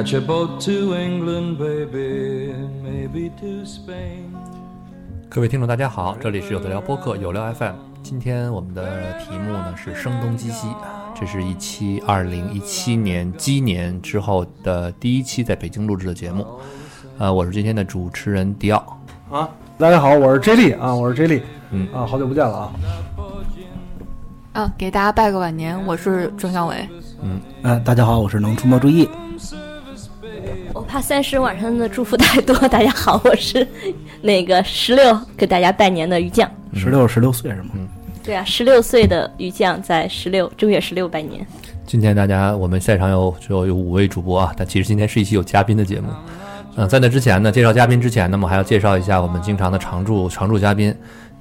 Catch a boat to England, baby, maybe to Spain. 各位听众，大家好，这里是有的聊播客有聊 FM。今天我们的题目呢是声东击西，这是一期二零一七年鸡年之后的第一期在北京录制的节目。呃，我是今天的主持人迪奥。啊，大家好，我是 J 莉啊，我是 J 莉，嗯啊，好久不见了啊。啊，给大家拜个晚年，我是庄小伟。嗯、大家好，我是能出没注意。我怕三十晚上的祝福太多。大家好，我是那个十六，给大家拜年的于酱。十六十六岁是吗？嗯对啊，十六岁的于酱在十六正月十六拜年。今天大家我们现场有只有有五位主播啊，但其实今天是一期有嘉宾的节目。嗯、在那之前呢，介绍嘉宾之前呢，我们还要介绍一下我们经常的常驻常驻嘉宾。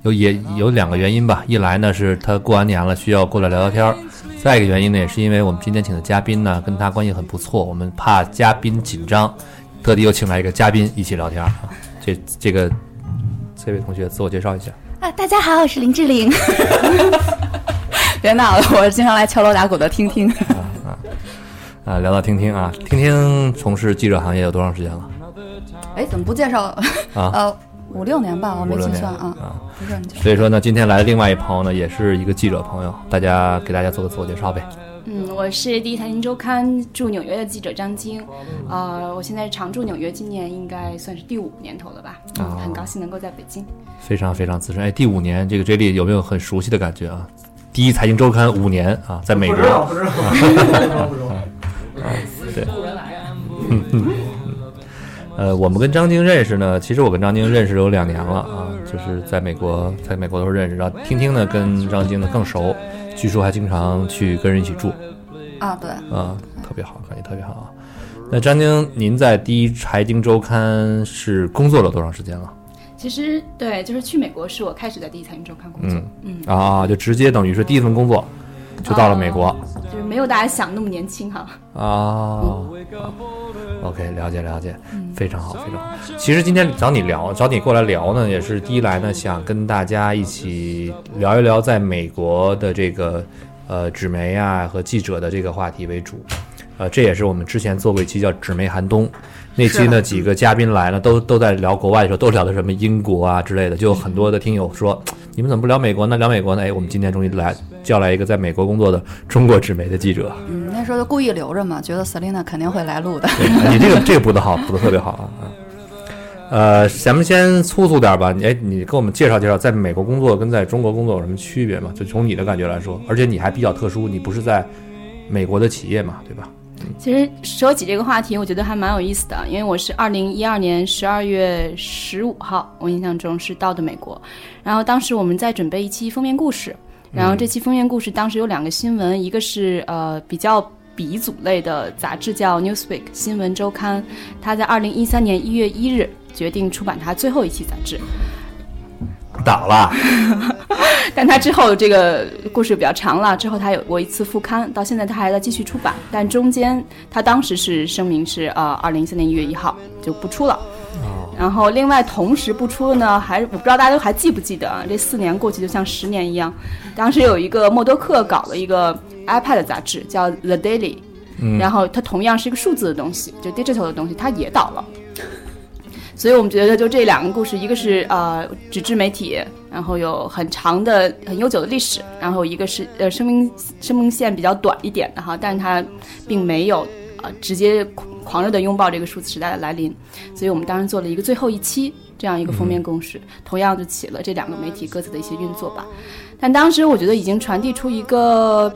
有也有两个原因吧，一来呢是他过完年了需要过来聊聊天儿，再一个原因呢也是因为我们今天请的嘉宾呢跟他关系很不错，我们怕嘉宾紧张，特地又请来一个嘉宾一起聊天儿啊。这这个这位同学自我介绍一下。啊，大家好，我是林志玲。别闹了，我是经常来敲锣打鼓的听听。啊啊啊，聊到听听啊，听听从事记者行业有多长时间了？哎，怎么不介绍？啊呃，五六年吧，我没计算啊。啊。所以说呢，今天来的另外一朋友呢，也是一个记者朋友，大家给大家做个自我介绍呗。嗯，我是第一财经周刊驻纽约的记者张晶，呃，我现在常驻纽约，今年应该算是第五年头了吧，嗯，哦很高兴能够在北京。非常非常资深。哎，第五年，这个 J 莉有没有很熟悉的感觉啊？第一财经周刊五年啊，在美国不知道，不知道，不知道，不知道。对，嗯嗯嗯呃，我们跟张晶认识呢，其实我跟张晶认识有两年了啊，就是在美国，在美国都是认识。然后听听呢，跟张晶呢更熟，据说还经常去跟人一起住啊，对，啊，特别好，感觉特别好啊。那张晶，您在第一财经周刊是工作了多长时间了？其实对，就是去美国是我开始在第一财经周刊工作，嗯，啊，就直接等于是第一份工作就到了美国。就是没有大家想那么年轻哈。啊、OK，了解了解，非常好，非常好。其实今天找你聊，找你过来聊呢，也是第一来呢，想跟大家一起聊一聊在美国的这个呃纸媒啊和记者的这个话题为主。呃，这也是我们之前做过一期叫“纸媒寒冬”，那期呢几个嘉宾来了，都都在聊国外的时候，都聊的什么英国啊之类的，就有很多的听友说，你们怎么不聊美国呢？聊美国呢？哎，我们今天终于来叫来一个在美国工作的中国纸媒的记者。嗯，那时候就故意留着嘛，觉得 Selina 肯定会来录的。对 你这个这个补的好，补的特别好啊！啊呃，咱们先粗粗点吧。你哎，你给我们介绍介绍，在美国工作跟在中国工作有什么区别吗？就从你的感觉来说，而且你还比较特殊，你不是在美国的企业嘛，对吧？其实说起这个话题，我觉得还蛮有意思的，因为我是二零一二年十二月十五号，我印象中是到的美国，然后当时我们在准备一期封面故事，然后这期封面故事当时有两个新闻，一个是呃比较鼻祖类的杂志叫《Newsweek》新闻周刊，它在二零一三年一月一日决定出版它最后一期杂志，倒了，但他之后这个故事比较长了，之后他有过一次复刊，到现在他还在继续出版，但中间他当时是声明是呃二零一三年一月一号就不出了。然后另外同时不出的呢，还我不知道大家都还记不记得啊？这四年过去就像十年一样。当时有一个默多克搞了一个 iPad 杂志叫 The Daily，、嗯然后它同样是一个数字的东西，就 digital 的东西，它也倒了。所以我们觉得就这两个故事，一个是呃纸质媒体，然后有很长的、很悠久的历史，然后一个是呃生命生命线比较短一点的哈，但是它并没有呃直接狂热的拥抱这个数字时代的来临，所以我们当时做了一个最后一期这样一个封面故事，同样就起了这两个媒体各自的一些运作吧。但当时我觉得已经传递出一个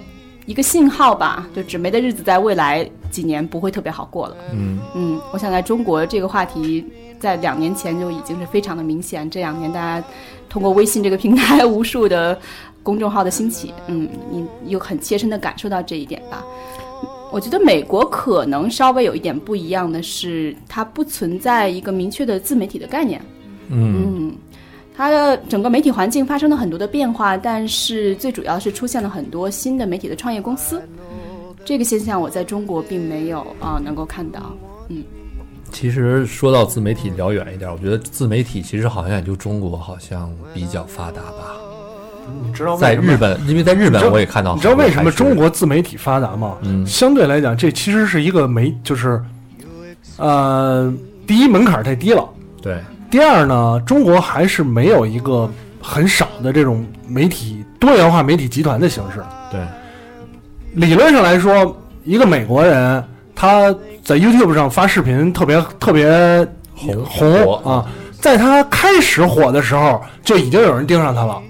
一个信号吧，就纸媒的日子在未来几年不会特别好过了。嗯嗯，我想在中国这个话题在两年前就已经是非常的明显，这两年大家通过微信这个平台无数的公众号的兴起，嗯，你有很切身的感受到这一点吧。我觉得美国可能稍微有一点不一样的是，它不存在一个明确的自媒体的概念。嗯嗯，它的整个媒体环境发生了很多的变化，但是最主要是出现了很多新的媒体的创业公司。这个现象我在中国并没有啊、能够看到。嗯，其实说到自媒体聊远一点，我觉得自媒体其实好像也就中国好像比较发达吧。你知道为在日本，因为在日本我也看到你知道为什么中国自媒体发达吗？嗯相对来讲，这其实是一个媒，就是呃，第一门槛太低了，对，第二呢，中国还是没有一个很少的这种媒体多元化媒体集团的形式。对，理论上来说，一个美国人他在 YouTube 上发视频特别特别红红火啊，在他开始火的时候，就已经有人盯上他了。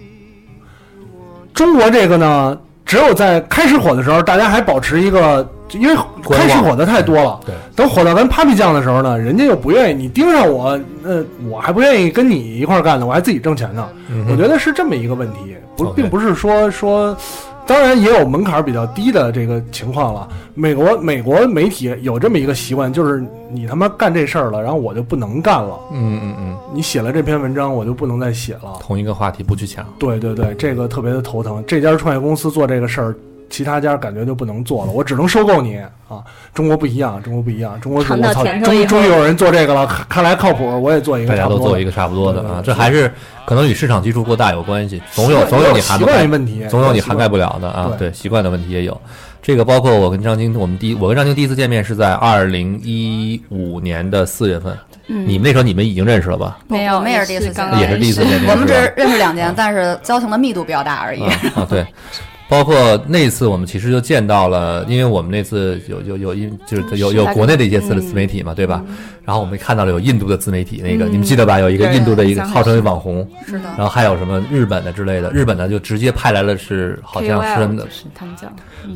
中国这个呢，只有在开始火的时候，大家还保持一个，因为开始火的太多了。对，等火到跟 Papi 酱的时候呢，人家又不愿意你盯上我，那我还不愿意跟你一块干呢，我还自己挣钱呢。嗯我觉得是这么一个问题，不并不是说说，当然也有门槛比较低的这个情况了。美国美国媒体有这么一个习惯，就是你他妈干这事儿了，然后我就不能干了。嗯嗯嗯，你写了这篇文章，我就不能再写了。同一个话题不去抢。对对对，这个特别的头疼。这家创业公司做这个事儿，其他家感觉就不能做了，我只能收购你啊！中国不一样，中国不一样，中国是尝到我操，终于终于有人做这个了，看看来靠谱，我也做一个大家都做一个差不多的啊，这还是可能与市场基础过大有关系，总有总有你涵习盖惯问题总有你涵盖不了的啊，对。对，习惯的问题也有。这个包括我跟张晶，我们第一我跟张晶第一次见面是在二零一五年的四月份，嗯。你们那时候你们已经认识了吧？没有，我们也是第一次也是第一次见面我们只是认识两年，但是交情的密度比较大而已。啊啊，对，包括那次我们其实就见到了，因为我们那次有有有一就是有有国内的一些自自媒体嘛，对吧？然后我们看到了有印度的自媒体，那个嗯你们记得吧？有一个印度的一个号称为网红，是的然后还有什么日本的之类的，日本的就直接派来了是好像是 KOL 就是他们叫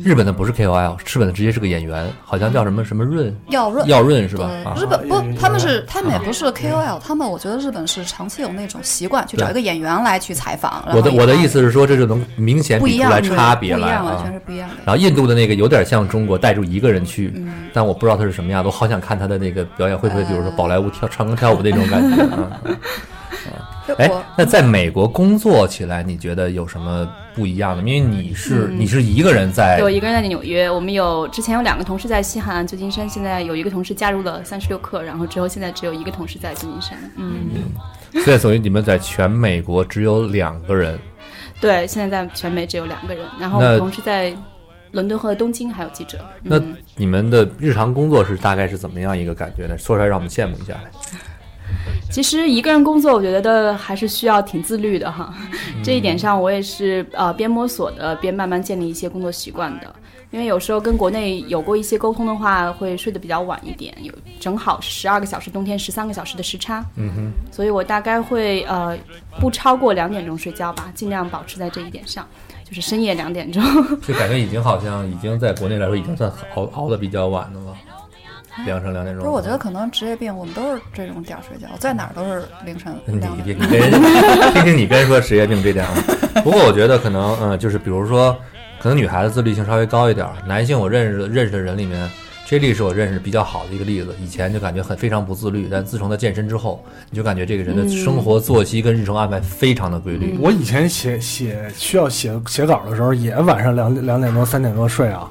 日本的不是 KOL，日本的直接是个演员，好像叫什么什么润耀润，耀润是吧？啊，日本不，他们是他们也不是 KOL，他们我觉得日本是长期有那种习惯，去找一个演员来去采访。我的我的意思是说，这就能明显比出来差别来不一样，完啊全。是不一样的。然后印度的那个有点像中国带住一个人去，嗯但我不知道他是什么样的，我好想看他的那个表演，会不会比如说宝莱坞跳唱歌跳舞那种感觉啊？哎，那在美国工作起来，你觉得有什么不一样的？因为你是嗯你是一个人在对，我一个人在纽约。我们有之前有两个同事在西海岸旧金山，现在有一个同事加入了三十六氪，然后之后现在只有一个同事在旧金山。嗯，所以所以你们在全美国只有两个人，对，现在在全美只有两个人，然后我们同事在伦敦和东京还有记者。那嗯你们的日常工作是大概是怎么样一个感觉呢？说出来让我们羡慕一下。其实一个人工作，我觉得还是需要挺自律的哈。这一点上，我也是呃边摸索的，边慢慢建立一些工作习惯的。因为有时候跟国内有过一些沟通的话，会睡得比较晚一点，有正好十二个小时，冬天十三个小时的时差。嗯哼，所以我大概会呃不超过两点钟睡觉吧，尽量保持在这一点上，就是深夜两点钟。就感觉已经好像已经在国内来说已经算熬熬的比较晚的了，凌晨两点钟。不是，我觉得可能职业病，我们都是这种点儿睡觉，在哪儿都是凌晨你你跟人听听你跟人说职业病这点啊。不过我觉得可能嗯、呃就是比如说，可能女孩子自律性稍微高一点儿，男性我认识的认识的人里面。J 莉是我认识比较好的一个例子，以前就感觉很非常不自律，但自从他健身之后，你就感觉这个人的嗯生活作息跟日程安排非常的规律。我以前写写需要写写稿的时候，也晚上两两点多三点多睡啊，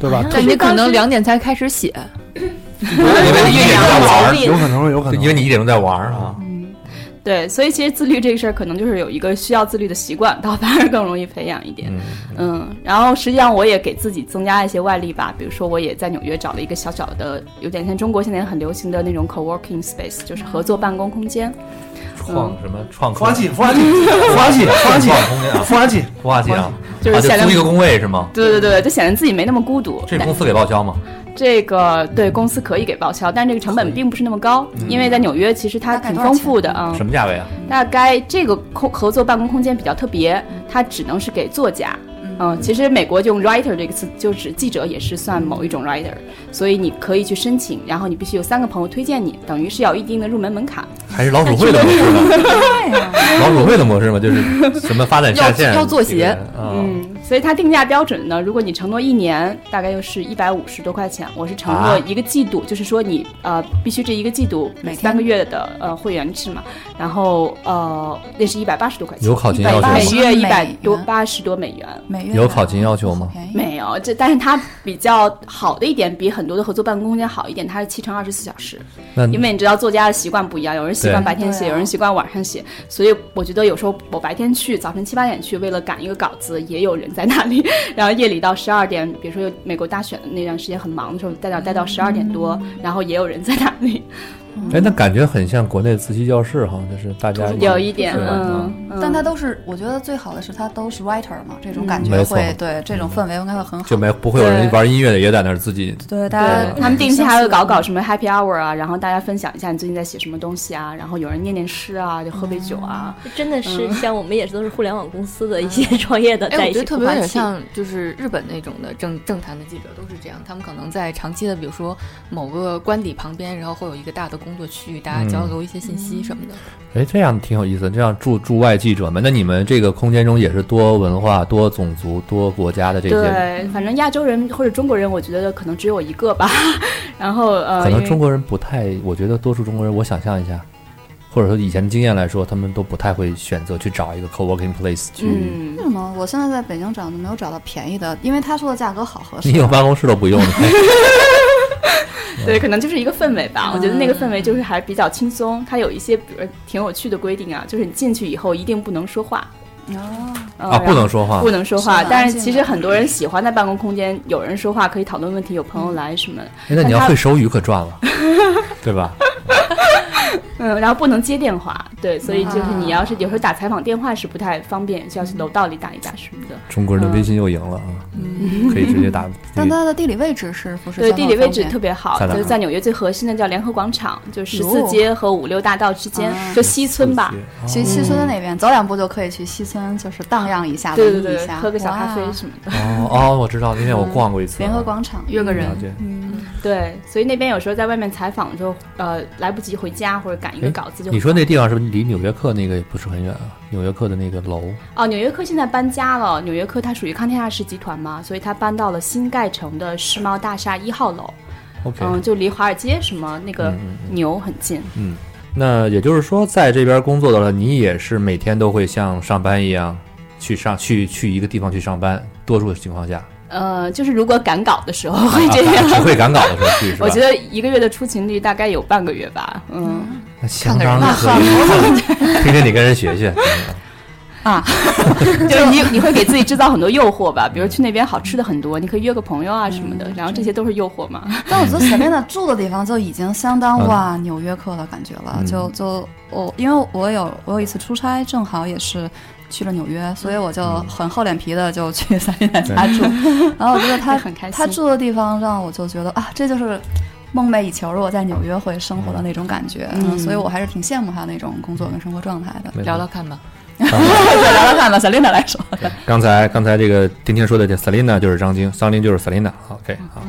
对吧？但你可能两点才开始写，因为你一点钟在玩，有可能有可能，因为你一点钟在玩儿啊。对，所以其实自律这个事儿，可能就是有一个需要自律的习惯，倒反而更容易培养一点。嗯，然后实际上我也给自己增加一些外力吧，比如说我也在纽约找了一个小小的，有点像中国现在很流行的那种 co-working space，就是合作办公空间。创什么创孵化器，孵化器，孵化器，孵化器，孵化器，孵化器啊，就是显得租一个工位是吗？对对对，就显得自己没那么孤独。这公司给报销吗？这个对公司可以给报销，但这个成本并不是那么高，因为在纽约其实它挺丰富的啊。什么价位啊？大概这个空合作办公空间比较特别，它只能是给作家。嗯，其实美国就用 writer 这个词，就指记者也是算某一种 writer，所以你可以去申请，然后你必须有三个朋友推荐你，等于是有一定的入门门槛。还是老鼠会的模式吗？老鼠会的模式吗？就是什么发展下线？要做鞋，嗯，所以它定价标准呢，如果你承诺一年，大概又是一百五十多块钱，我是承诺一个季度，就是说你呃必须这一个季度每三个月的呃会员制嘛，然后呃那是一百八十多块钱，有考勤要求，每月一百多八十多美元，每月有考勤要求吗？没有，这但是它比较好的一点，比很多的合作办公空间好一点，它是七乘二十四小时，因为你知道作家的习惯不一样，有人习惯白天写，有人习惯晚上写，所以我觉得有时候我白天去，早晨七八点去，为了赶一个稿子，也有人在那里，然后夜里到十二点，比如说美国大选的那段时间很忙的时候，待到待到十二点多，然后也有人在那里。哎，那感觉很像国内自习教室哈，就是大家有一点，嗯，但它都是，我觉得最好的是它都是 writer 嘛，这种感觉会对这种氛围应该会很好，就没不会有人玩音乐的也在那儿自己对，大家他们定期还会搞搞什么 happy hour 啊，然后大家分享一下你最近在写什么东西啊，然后有人念念诗啊，就喝杯酒啊，真的是像我们也是都是互联网公司的一些创业的，哎，我觉得特别有点像就是日本那种的政政坛的记者都是这样，他们可能在长期的比如说某个官邸旁边，然后会有一个大的工作区域，大家。交流一些信息什么的，哎，这样挺有意思。这样驻驻外记者们，那你们这个空间中也是多文化、多种族、多国家的这些？对，反正亚洲人或者中国人，我觉得可能只有一个吧。然后呃，可能中国人不太，我觉得多数中国人，我想象一下，或者说以前的经验来说，他们都不太会选择去找一个 co-working place 去。为什么？我现在在北京找都没有找到便宜的，因为他说的价格好合适。你有办公室都不用。对，可能就是一个氛围吧。我觉得那个氛围就是还比较轻松。它有一些比如挺有趣的规定啊，就是你进去以后一定不能说话。哦，啊，不能说话，不能说话。但是其实很多人喜欢在办公空间有人说话，可以讨论问题，有朋友来什么。那你要会手语可赚了，对吧？嗯，然后不能接电话，对，所以就是你要是有时候打采访电话是不太方便，就要去楼道里打一打什么的。中国人的微信又赢了啊，嗯可以直接打。但它的地理位置是不是？对，地理位置特别好，就是在纽约最核心的叫联合广场，就十四街和五六大道之间，就西村吧。去西村的那边，走两步就可以去西村，就是荡漾一下，对对对，喝个小咖啡什么的。哦哦，我知道，因为我逛过一次联合广场，约个人。嗯，对，所以那边有时候在外面采访就呃来不及回家或者赶一个稿子就。你说那地方是不是离纽约客那个不是很远啊？纽约客的那个楼哦，纽约客现在搬家了。纽约客它属于康天亚仕集团嘛，所以它搬到了新盖成的世贸大厦一号楼。OK，嗯，就离华尔街什么那个牛很近。嗯，那也就是说，在这边工作的了，你也是每天都会像上班一样去上去去一个地方去上班，多数情况下。呃，就是如果赶稿的时候会这样，只会赶稿的时候去，我觉得一个月的出勤率大概有半个月吧。嗯，那相当可以，听听你跟人学学。啊，就是你你会给自己制造很多诱惑吧？比如去那边好吃的很多，你可以约个朋友啊什么的，然后这些都是诱惑嘛。但我觉得前面的住的地方就已经相当哇纽约客的感觉了。就就我因为我有我有一次出差，正好也是。去了纽约，所以我就很厚脸皮的就去萨琳娜家住，然后我觉得他 很开心，他住的地方让我就觉得啊，这就是梦寐以求，如果在纽约会生活的那种感觉，嗯，所以我还是挺羡慕他那种工作跟生活状态的。聊聊看吧，聊聊看吧，，Selina 来说。刚才刚才这个丁丁说的这萨琳娜就是张晶，张晶就是 Selina。OK 好，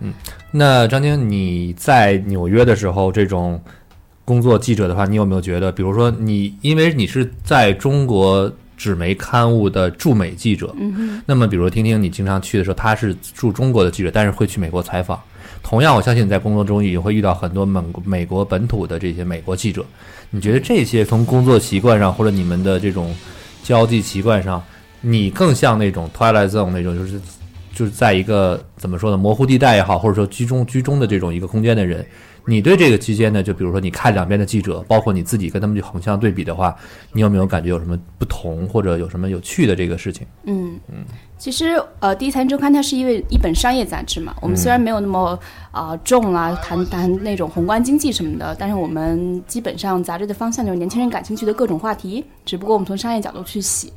嗯，那张晶你在纽约的时候这种。工作记者的话，你有没有觉得，比如说你，因为你是在中国纸媒刊物的驻美记者，嗯那么比如听听你经常去的时候，他是驻中国的记者，但是会去美国采访。同样，我相信你在工作中也会遇到很多美美国本土的这些美国记者。你觉得这些从工作习惯上，或者你们的这种交际习惯上，你更像那种 twilight zone 那种，就是？就是在一个怎么说呢，模糊地带也好，或者说居中居中的这种一个空间的人，你对这个期间呢，就比如说你看两边的记者，包括你自己跟他们去横向对比的话，你有没有感觉有什么不同，或者有什么有趣的这个事情？嗯嗯，其实呃，《第一财经周刊》它是因为一本商业杂志嘛，我们虽然没有那么啊、重啊，谈谈那种宏观经济什么的，但是我们基本上杂志的方向就是年轻人感兴趣的各种话题，只不过我们从商业角度去写。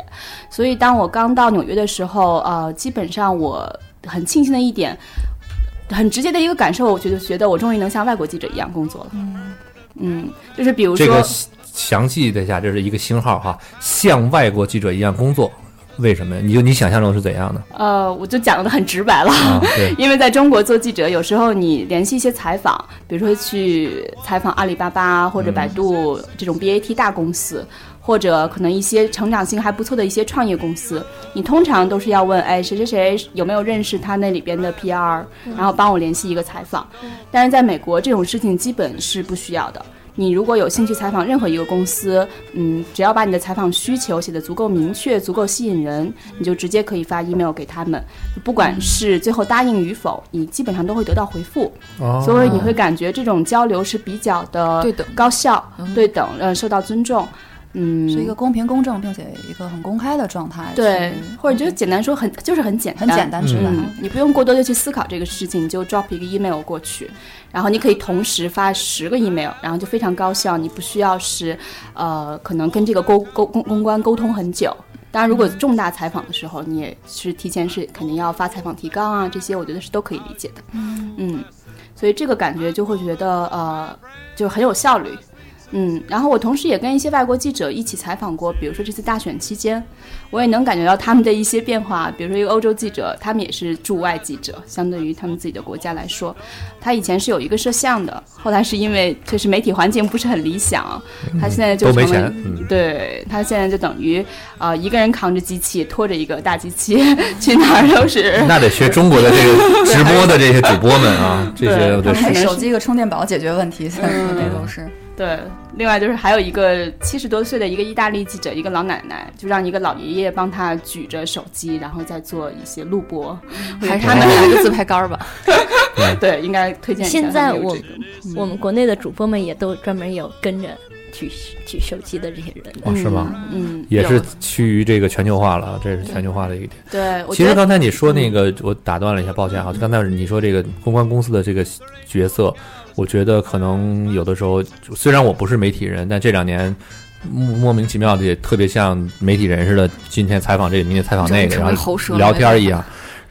所以当我刚到纽约的时候，呃，基本上我很庆幸的一点，很直接的一个感受，我觉得觉得我终于能像外国记者一样工作了。嗯，就是比如说，这个详细的一下，这是一个星号哈，像外国记者一样工作，为什么呀？你就你想象中是怎样的？呃，我就讲的很直白了，啊对 因为在中国做记者，有时候你联系一些采访，比如说去采访阿里巴巴或者百度这种 BAT 大公司，或者可能一些成长性还不错的一些创业公司，你通常都是要问，哎，谁谁谁有没有认识他那里边的 PR，然后帮我联系一个采访。但是在美国这种事情基本是不需要的。你如果有兴趣采访任何一个公司，嗯，只要把你的采访需求写得足够明确、足够吸引人，你就直接可以发 email 给他们，不管是最后答应与否，你基本上都会得到回复。哦所以你会感觉这种交流是比较的对等高效、对等，呃，受到尊重。嗯，是一个公平公正并且一个很公开的状态。对，或者就简单说很就是很简单，很简单直白嗯，你不用过多的去思考这个事情，你就 drop 一个 email 过去，然后你可以同时发十个 email，然后就非常高效，你不需要是呃可能跟这个沟沟公公关沟通很久。当然，如果重大采访的时候，你也是提前是肯定要发采访提纲啊，这些我觉得是都可以理解的。嗯，所以这个感觉就会觉得呃，就很有效率。嗯，然后我同时也跟一些外国记者一起采访过，比如说这次大选期间，我也能感觉到他们的一些变化。比如说一个欧洲记者，他们也是驻外记者，相对于他们自己的国家来说，他以前是有一个摄像的，后来是因为就是媒体环境不是很理想，他现在就都没成了钱嗯对他现在就等于呃一个人扛着机器，拖着一个大机器，去哪儿都是。那得学中国的这个 直播的这些主播们啊，这些手机一个充电宝解决问题，现在嗯这都是。对，另外就是还有一个七十多岁的一个意大利记者，一个老奶奶，就让一个老爷爷帮他举着手机，然后再做一些录播。还是他们来个自拍杆儿吧？对，应该推荐一下。现在我我们国内的主播们也都专门有跟着举举手机的这些人的。哦是吗？嗯，也是趋于这个全球化了，这是全球化的一个点。对。其实刚才你说那个，我打断了一下，抱歉啊。刚才你说这个公关公司的这个角色，我觉得可能有的时候，虽然我不是媒体人，但这两年莫莫名其妙的也特别像媒体人似的，今天采访这个，明天采访那个，然后聊天儿一样。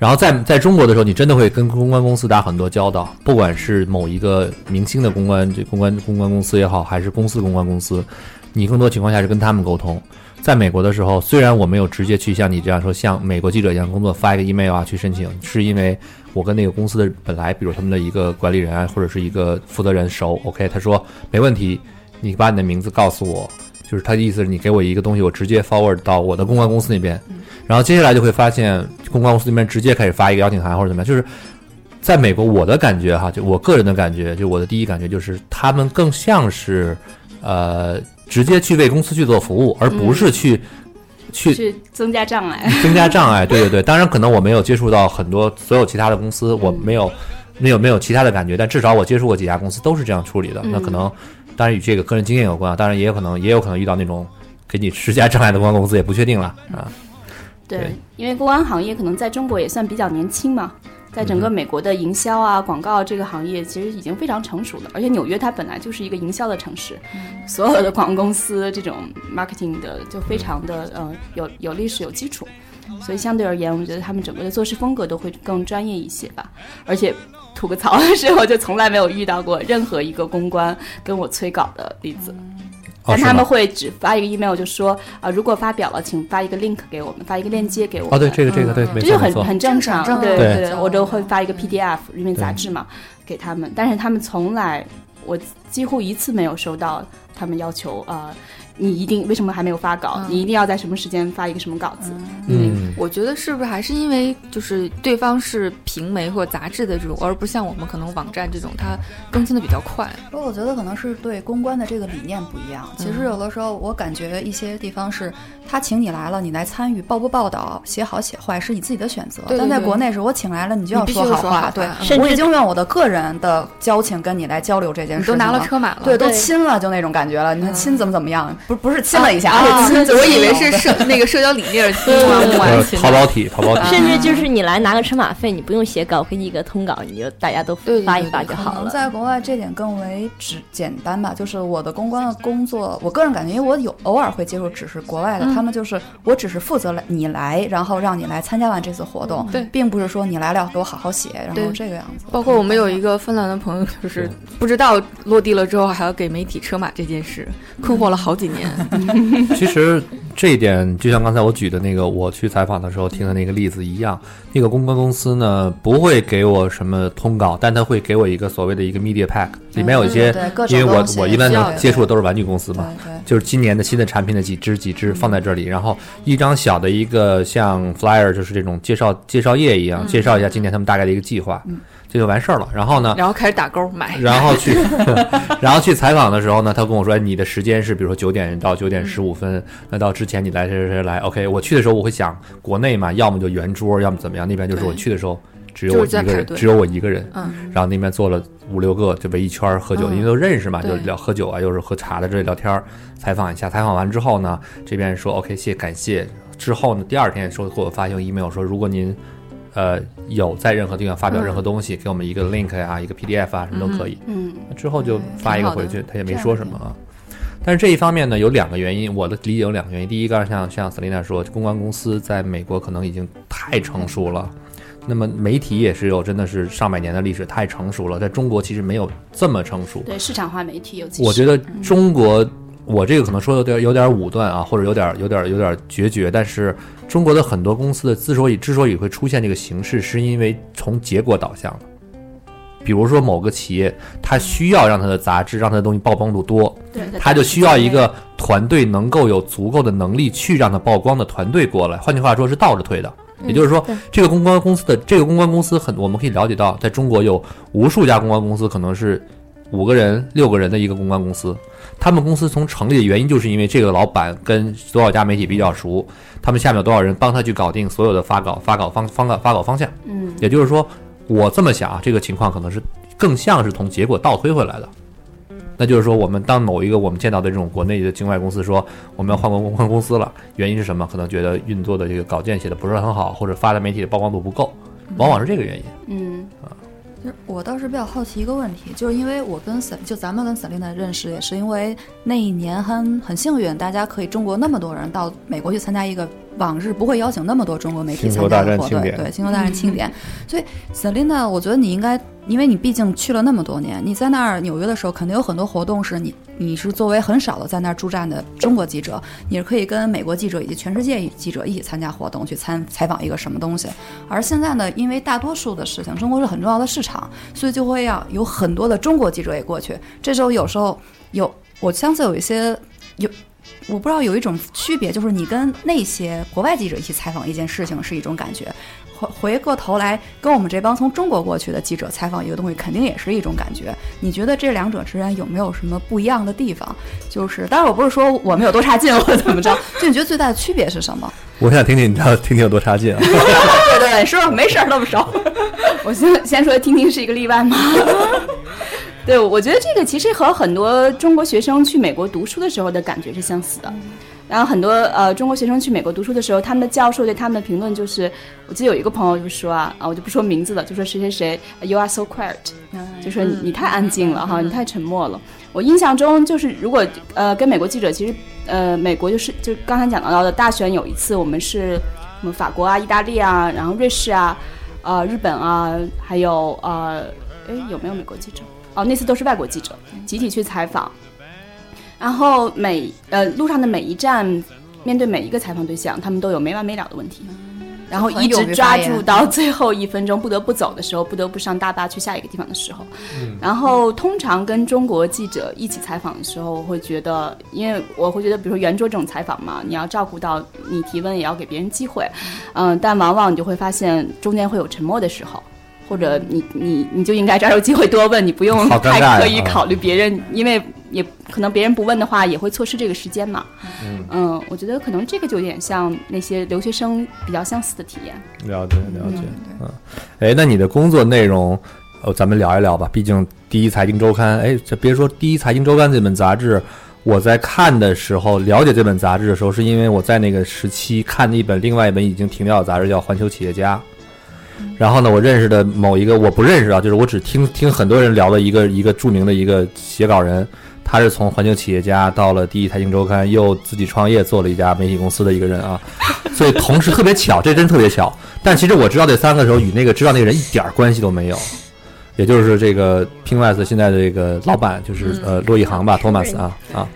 然后在在中国的时候，你真的会跟公关公司打很多交道，不管是某一个明星的公关这公关公关公司也好，还是公司公关公司，你更多情况下是跟他们沟通。在美国的时候，虽然我没有直接去像你这样说，像美国记者一样工作发一个 email 啊去申请，是因为我跟那个公司的本来，比如他们的一个管理人啊，或者是一个负责人熟，OK，他说没问题，你把你的名字告诉我，就是他的意思是你给我一个东西，我直接 forward 到我的公关公司那边，然后接下来就会发现公关公司那边直接开始发一个邀请函或者怎么样，就是在美国我的感觉哈，就我个人的感觉，就我的第一感觉就是他们更像是呃直接去为公司去做服务，而不是去、去去增加障碍。增加障碍。对对对，当然可能我没有接触到很多所有其他的公司，我没有没有没有其他的感觉，但至少我接触过几家公司都是这样处理的。那可能当然与这个个人经验有关啊，当然也有可能也有可能遇到那种给你施加障碍的公关公司，也不确定了啊。对对，因为公关行业可能在中国也算比较年轻嘛，在整个美国的营销啊、广告这个行业其实已经非常成熟了。而且纽约它本来就是一个营销的城市，所有的广告公司这种 marketing 的就非常的呃有有历史有基础，所以相对而言，我觉得他们整个的做事风格都会更专业一些吧。而且吐个槽的时候就从来没有遇到过任何一个公关跟我催稿的例子。但他们会只发一个 email，就说啊、如果发表了，请发一个 link 给我们，发一个链接给我们。哦，对，这个这个对，没这就很错没错。很正常，正常对对对，我都会发一个 PDF 因为杂志嘛给他们，但是他们从来，我几乎一次没有收到他们要求呃，你一定为什么还没有发稿？嗯你一定要在什么时间发一个什么稿子？嗯，我觉得是不是还是因为就是对方是平媒或杂志的这种，而不像我们可能网站这种，它更新的比较快。不过我觉得可能是对公关的这个理念不一样。其实有的时候我感觉一些地方是他请你来了，你来参与报不报道、写好写坏是你自己的选择。对对对但在国内是我请来了，你就要说好话。说好对话，甚至我已经用我的个人的交情跟你来交流这件事情你都拿了车马了，对，都亲了，就那种感觉了。你看亲怎么怎么样？不不是亲了一下，啊而且 亲我以为是社那个社交礼面亲啊木呃完亲。淘宝体，淘宝体。甚至就是你来拿个车马费，你不用写稿，给你一个通稿，你就大家都对对发一发就好了。在国外这点更为只简单吧，就是我的公关的工作，我个人感觉，因为我有偶尔会接触，只是国外的，嗯他们就是我只是负责来你来，然后让你来参加完这次活动，对并不是说你来了要给我好好写，然后这个样子。包括我们有一个芬兰的朋友，就是不知道落地了之后还要给媒体车马这件事，困惑了好几年。其实这一点就像刚才我举的那个我去采访的时候听的那个例子一样，那个公关公司呢不会给我什么通稿，但他会给我一个所谓的一个 media pack，里面有一些，因为我我一般能接触的。都是玩具公司嘛，就是今年的新的产品的几支几支放在这里，然后一张小的一个像 flyer，就是这种介绍介绍页一样，介绍一下今年他们大概的一个计划，这就完事儿了。然后呢，然后开始打勾买，然后去，然后去采访的时候呢，他跟我说，哎，你的时间是比如说九点到九点十五分，那到之前你来谁谁谁来，OK，我去的时候我会想，国内嘛，要么就圆桌，要么怎么样，那边就是我去的时候只有我一个人，只有我一个人，嗯，然后那边坐了五六个，就围一圈喝酒，嗯。因为都认识嘛，就聊喝酒啊，又是喝茶的这里聊天儿，采访一下。采访完之后呢，这边说 OK，谢感谢。之后呢，第二天说给我发一个 email 说，如果您呃有在任何地方发表任何东西，给我们一个 link 啊、一个 PDF 啊，什么都可以。嗯，之后就发一个回去，他也没说什么啊。但是这一方面呢，有两个原因，我的理解有两个原因。第一个，像像 Selina 说，公关公司在美国可能已经太成熟了。那么媒体也是有真的是上百年的历史，太成熟了。在中国其实没有这么成熟。对市场化媒体我觉得中国，我这个可能说的有点有点武断啊，或者有点有点有点决绝，但是中国的很多公司的之所以之所以会出现这个形式，是因为从结果导向的。比如说某个企业，它需要让它的杂志让它的东西曝光度多，对，它就需要一个团队能够有足够的能力去让它曝光的团队过来。换句话说，是倒着推的。也就是说，这个公关公司的这个公关公司很，我们可以了解到，在中国有无数家公关公司，可能是五个人、六个人的一个公关公司。他们公司从成立的原因，就是因为这个老板跟多少家媒体比较熟，他们下面有多少人帮他去搞定所有的发稿、发稿方方稿发稿方向。嗯，也就是说，我这么想啊，这个情况可能是更像是从结果倒推回来的。那就是说，我们当某一个我们见到的这种国内的境外公司说我们要换公关公司了，原因是什么？可能觉得运作的这个稿件写的不是很好，或者发的媒体的曝光度不够，往往是这个原因。嗯，其实我倒是比较好奇一个问题，就是因为我跟 s 就咱们跟 Selina 认识，也是因为那一年很很幸运，大家可以中国那么多人到美国去参加一个往日不会邀请那么多中国媒体参加的活动，对星球大战庆典。所以 Selina，我觉得你应该，因为你毕竟去了那么多年，你在那儿纽约的时候，肯定有很多活动是你你是作为很少的在那儿驻站的中国记者，你是可以跟美国记者以及全世界记者一起参加活动，去参采访一个什么东西。而现在呢，因为大多数的事情，中国是很重要的市场，所以就会要有很多的中国记者也过去。这时候有时候有，我相信有一些有。我不知道有一种区别，就是你跟那些国外记者一起采访一件事情是一种感觉，回回过头来跟我们这帮从中国过去的记者采访一个东西，肯定也是一种感觉。你觉得这两者之间有没有什么不一样的地方？就是，当然我不是说我们有多差劲或者怎么着，就你觉得最大的区别是什么？我想听听你知道听听有多差劲啊！对对，是吧？没事儿，那么熟。我先先说，听听是一个例外吗？对，我觉得这个其实和很多中国学生去美国读书的时候的感觉是相似的。然后很多呃中国学生去美国读书的时候，他们的教授对他们的评论就是，我记得有一个朋友就说啊啊，我就不说名字了，就说谁谁谁，you are so quiet，就说你你太安静了哈，你太沉默了。我印象中就是，如果呃跟美国记者，其实呃美国就是就刚才讲到的大选有一次，我们是什么法国啊、意大利啊，然后瑞士啊、呃日本啊，还有呃哎有没有美国记者？哦，那次都是外国记者集体去采访，然后每呃路上的每一站，面对每一个采访对象，他们都有没完没了的问题。然后一直抓住到最后一分钟不得不走的时候，不得不上大巴去下一个地方的时候。然后通常跟中国记者一起采访的时候，我会觉得，因为我会觉得，比如说圆桌这种采访嘛，你要照顾到你提问，也要给别人机会，嗯，但往往你就会发现中间会有沉默的时候。或者你你你就应该抓住机会多问，你不用太刻意啊考虑别人，因为也可能别人不问的话，也会错失这个时间嘛。嗯嗯，我觉得可能这个就有点像那些留学生比较相似的体验。了解了解，嗯，哎，那你的工作内容，呃，咱们聊一聊吧。毕竟《第一财经周刊》，哎，这别说《第一财经周刊》这本杂志，我在看的时候，了解这本杂志的时候，是因为我在那个时期看的一本另外一本已经停掉的杂志，叫《环球企业家》。然后呢，我认识的某一个我不认识啊，就是我只听听很多人聊的一个一个著名的一个写稿人，他是从环球企业家到了第一财经周刊，又自己创业做了一家媒体公司的一个人啊，所以同时特别巧，这真特别巧。但其实我知道这三个的时候，与那个知道那个人一点儿关系都没有，也就是这个 Pinwise 现在的这个老板，就是呃骆一航吧，托马斯啊啊。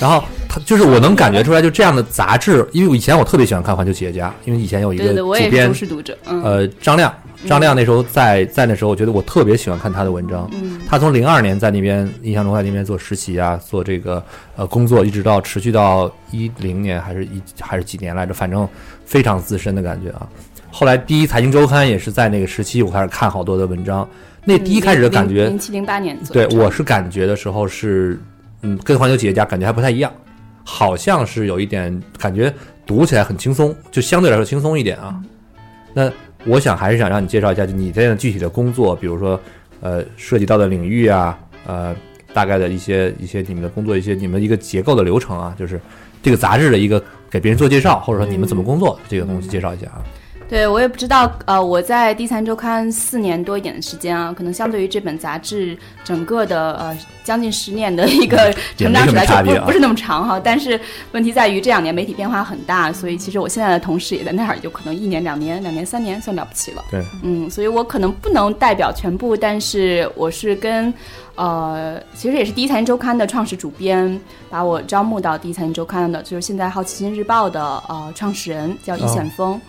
然后他就是我能感觉出来，就这样的杂志，因为我以前我特别喜欢看《环球企业家》，因为以前有一个主编忠实读者。嗯，呃，张亮，张亮那时候在在那时候，我觉得我特别喜欢看他的文章。嗯他从零二年在那边印象中在那边做实习啊，做这个呃工作，一直到持续到一零年还是一还是几年来着，反正非常资深的感觉啊。后来第一财经周刊也是在那个时期，我开始看好多的文章。那第一开始的感觉，零七零八年对，我是感觉的时候是，嗯，跟环球企业家感觉还不太一样，好像是有一点感觉读起来很轻松，就相对来说轻松一点啊。那我想还是想让你介绍一下，就你现在具体的工作，比如说，呃，涉及到的领域啊，呃，大概的一些一些你们的工作一些你们一个结构的流程啊，就是这个杂志的一个给别人做介绍，或者说你们怎么工作、这个东西介绍一下啊。对我也不知道，呃，我在《第三周刊》四年多一点的时间啊，可能相对于这本杂志整个的呃将近十年的一个 成长史来说，也没什么差别啊不不是那么长哈。但是问题在于这两年媒体变化很大，所以其实我现在的同事也在那儿，就可能一年、两年、两年、三年算了不起了。对，嗯，所以我可能不能代表全部，但是我是跟，呃，其实也是《第一财经周刊》的创始主编，把我招募到《第一财经周刊》的，就是现在《好奇心日报》的呃创始人叫易显峰。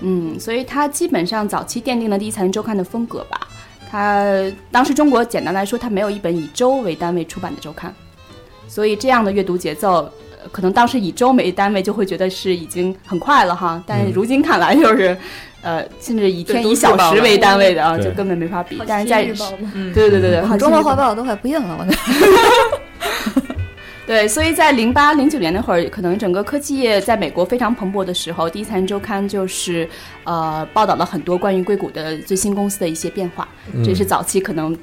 嗯，所以他基本上早期奠定了《第一财经周刊》的风格吧。他当时中国简单来说，他没有一本以周为单位出版的周刊，所以这样的阅读节奏，呃可能当时以周为单位就会觉得是已经很快了哈，但是如今看来就是，呃，甚至以天以小时为单位的啊，就根本没法比。但是在奇日报对对对对中国华画报都快不印了，我觉得。对，所以在零八零九年那会儿，可能整个科技业在美国非常蓬勃的时候，《第一财经周刊》就是呃报道了很多关于硅谷的最新公司的一些变化，这是早期可能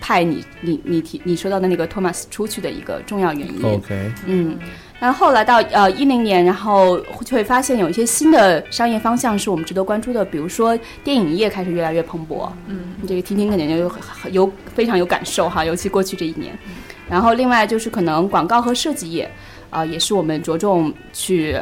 派你你你提你说到的那个托马斯出去的一个重要原因。OK，嗯，然后后来到呃一零年，然后就会发现有一些新的商业方向是我们值得关注的，比如说电影业开始越来越蓬勃。嗯，这个听听肯定就有很有非常有感受哈，尤其过去这一年。然后另外就是可能广告和设计业，啊、也是我们着重去。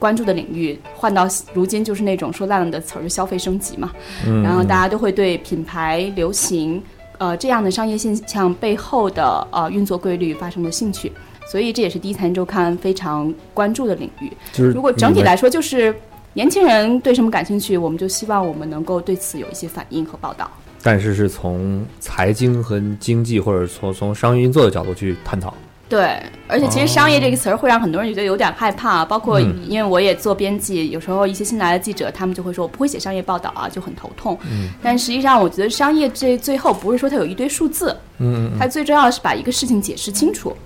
关注的领域换到如今就是那种说烂了的词儿，就消费升级嘛。嗯然后大家都会对品牌流行，呃这样的商业现象背后的呃运作规律发生了兴趣，所以这也是第一财经周刊非常关注的领域。就是如果整体来说，就是年轻人对什么感兴趣，我们就希望我们能够对此有一些反应和报道。但是是从财经和经济，或者从从商业运作的角度去探讨。对，而且其实“商业”这个词儿会让很多人觉得有点害怕，包括嗯因为我也做编辑，有时候一些新来的记者，他们就会说我不会写商业报道啊，就很头痛。嗯但实际上，我觉得商业这最后不是说它有一堆数字，嗯它最重要的是把一个事情解释清楚。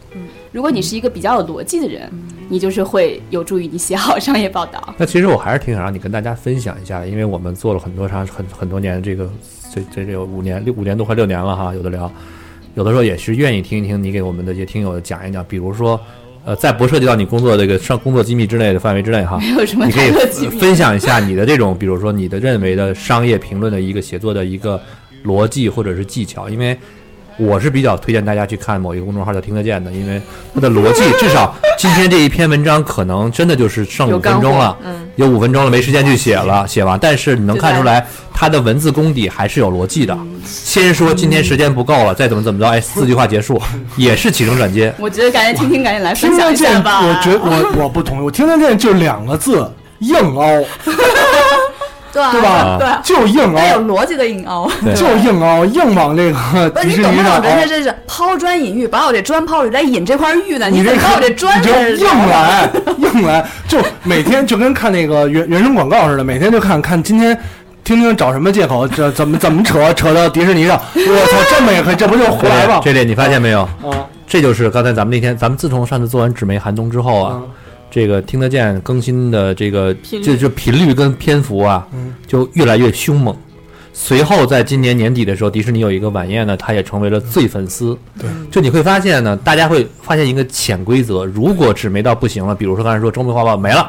如果你是一个比较有逻辑的人，你就是会有助于你写好商业报道。那其实我还是挺想让你跟大家分享一下，因为我们做了很多长很很多年，这个这这这有五年六五年多快六年了哈，有的聊，有的时候也是愿意听一听你给我们的一些听友讲一讲，比如说。呃，在不涉及到你工作这个上工作机密之内的范围之内哈，没 有什么你可以分享一下你的这种，比如说你的认为的商业评论的一个写作的一个逻辑或者是技巧，因为我是比较推荐大家去看某一个公众号叫听得见的，因为它的逻辑至少今天这一篇文章可能真的就是剩五分钟了，嗯有五分钟了没时间去写了，写完，但是你能看出来它的文字功底还是有逻辑的。先说今天时间不够了，再怎么怎么着，哎，四句话结束，也是起承转接。我觉得赶紧听听，赶紧来分听得见，享一下吧。我觉我我不同意，我听得见就两个字，硬凹。对对吧？对，就硬那有，逻辑的硬凹。就硬凹，硬往这个不是迪士你懂不懂？尼上。人家这是抛砖引玉，把我这砖抛出来，再引这块玉呢。你这得把我这砖你就硬来，硬来，就每天就跟看那个原原声广告似的，每天就看看今天。听听找什么借口？这怎么怎么扯扯到迪士尼上？我操，这么也可以？这不就是胡来吗？这里你发现没有？啊，这就是刚才咱们那天，咱们自从上次做完纸媒寒冬之后啊，嗯这个听得见更新的这个频率就就频率跟篇幅啊，嗯就越来越凶猛。随后在今年年底的时候，迪士尼有一个晚宴呢，它也成为了最粉丝。对，就你会发现呢，大家会发现一个潜规则：如果纸媒到不行了，比如说刚才说中国画报没了。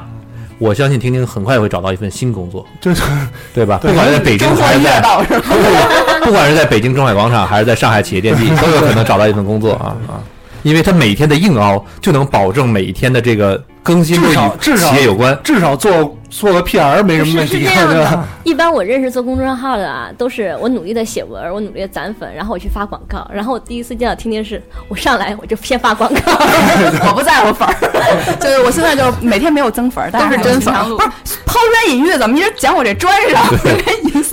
我相信婷婷很快会找到一份新工作，就是对吧？不管是在北京还是在？不管是在北京中海广场，还是在上海企业电地，都有可能找到一份工作啊啊！因为他每天的硬凹就能保证每一天的这个更新至与少至少企业有关。至少做做个 PR 没什么问题，是是这样 对吧的？，一般我认识做公众号的啊，都是我努力的写文，我努力的攒粉，然后我去发广告，然后我第一次见到听听是，我上来我就先发广告，我不在乎粉儿，就是我现在就每天没有增粉儿，但是真粉儿经常录不是抛砖引玉，怎么一直讲我这砖上？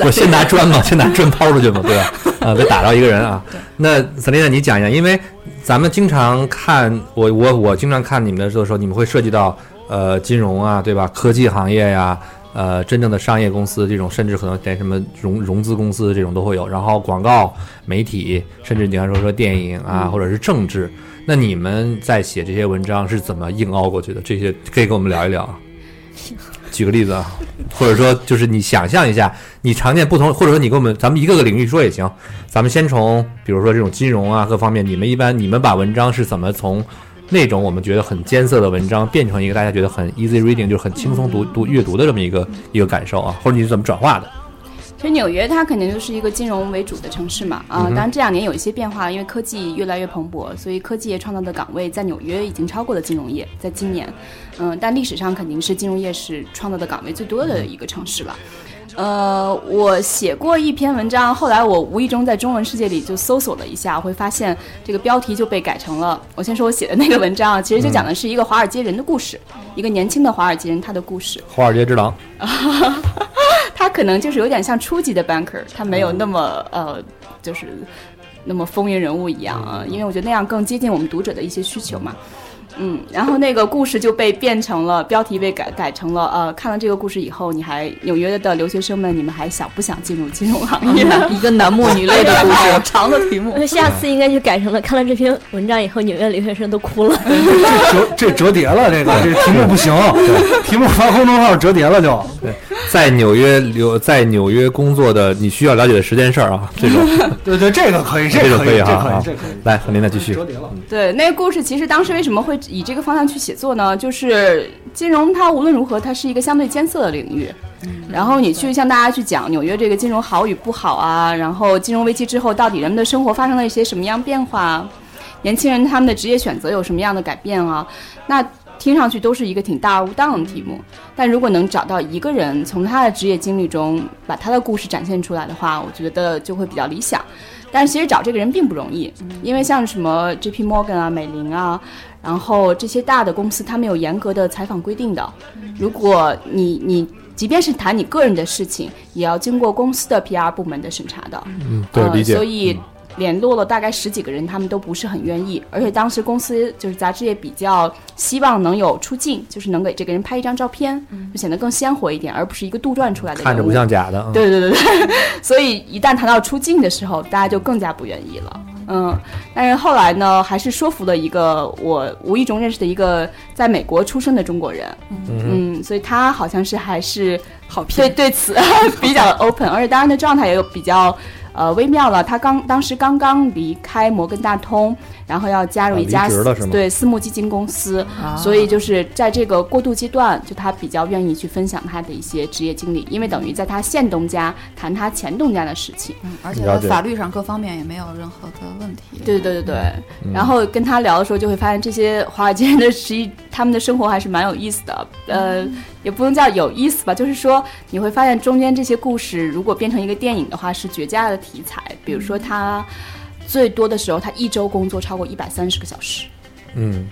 我先拿砖嘛，先拿砖抛出去嘛，对吧？啊，再打到一个人啊。那 Selina，你讲一讲，因为咱们经常看我我我经常看你们的时候，你们会涉及到呃金融啊，对吧？科技行业呀，呃，真正的商业公司这种，甚至可能连什么融融资公司这种都会有。然后广告、媒体，甚至你看说说电影啊，或者是政治。那你们在写这些文章是怎么硬凹过去的？这些可以跟我们聊一聊啊。举个例子啊，或者说就是你想象一下，你常见不同，或者说你跟我们咱们一个个领域说也行。咱们先从比如说这种金融啊各方面，你们一般你们把文章是怎么从那种我们觉得很艰涩的文章变成一个大家觉得很 easy reading，就是很轻松读读阅读的这么一个一个感受啊？或者你是怎么转化的？其实纽约它肯定就是一个金融为主的城市嘛，啊、当然这两年有一些变化，因为科技越来越蓬勃，所以科技业创造的岗位在纽约已经超过了金融业，在今年，嗯、但历史上肯定是金融业是创造的岗位最多的一个城市了。呃，我写过一篇文章，后来我无意中在中文世界里就搜索了一下，会发现这个标题就被改成了。我先说我写的那个文章啊，其实就讲的是一个华尔街人的故事，一个年轻的华尔街人他的故事。华尔街之狼，他可能就是有点像初级的 banker，他没有那么呃，就是那么风云人物一样啊，因为我觉得那样更接近我们读者的一些需求嘛。嗯，然后那个故事就被变成了标题被改改成了呃，看了这个故事以后，你还纽约的留学生们，你们还想不想进入金融行业？一个男默女泪的 故事。长的题目。那下次应该就改成了看了这篇文章以后，纽约留学生都哭了。这折这折叠了，这个这题目不行，题目发公众号折叠了就。对在纽约留在纽约工作的你需要了解的十件事儿啊，这种对对，这个可以，这个可以，这可以这可以。来，和琳达继续。折叠了，对，那个故事其实当时为什么会以这个方向去写作呢？就是金融它无论如何，它是一个相对艰涩的领域。然后你去向大家去讲纽约这个金融好与不好啊，然后金融危机之后到底人们的生活发生了一些什么样变化啊，年轻人他们的职业选择有什么样的改变啊？那听上去都是一个挺大而无当的题目，但如果能找到一个人从他的职业经历中把他的故事展现出来的话，我觉得就会比较理想。但是其实找这个人并不容易，因为像什么 J.P. Morgan 啊、美林啊，然后这些大的公司，他们有严格的采访规定的。如果你你即便是谈你个人的事情，也要经过公司的 PR 部门的审查的。嗯，对，呃理解。所以联络了大概十几个人，他们都不是很愿意，而且当时公司就是杂志也比较希望能有出镜，就是能给这个人拍一张照片，就显得更鲜活一点，而不是一个杜撰出来的。看着不像假的。嗯对对对对，所以一旦谈到出镜的时候，大家就更加不愿意了。嗯，但是后来呢，还是说服了一个我无意中认识的一个在美国出生的中国人。嗯，所以他好像是还是好对对此 比较 open，而且当然的状态也有比较呃微妙了。他刚当时刚刚离开摩根大通，然后要加入一家对私募基金公司，所以就是在这个过渡阶段，就他比较愿意去分享他的一些职业经历，因为等于在他现东家谈他前东家的事情。嗯，而且法律上各方面也没有任何的问题。对对对对，嗯然后跟他聊的时候，就会发现这些华尔街人的实际他们的生活还是蛮有意思的。呃，也不能叫有意思吧，就是说你会发现中间这些故事，如果变成一个电影的话，是绝佳的题材。比如说他最多的时候，他一周工作超过一百三十个小时。嗯，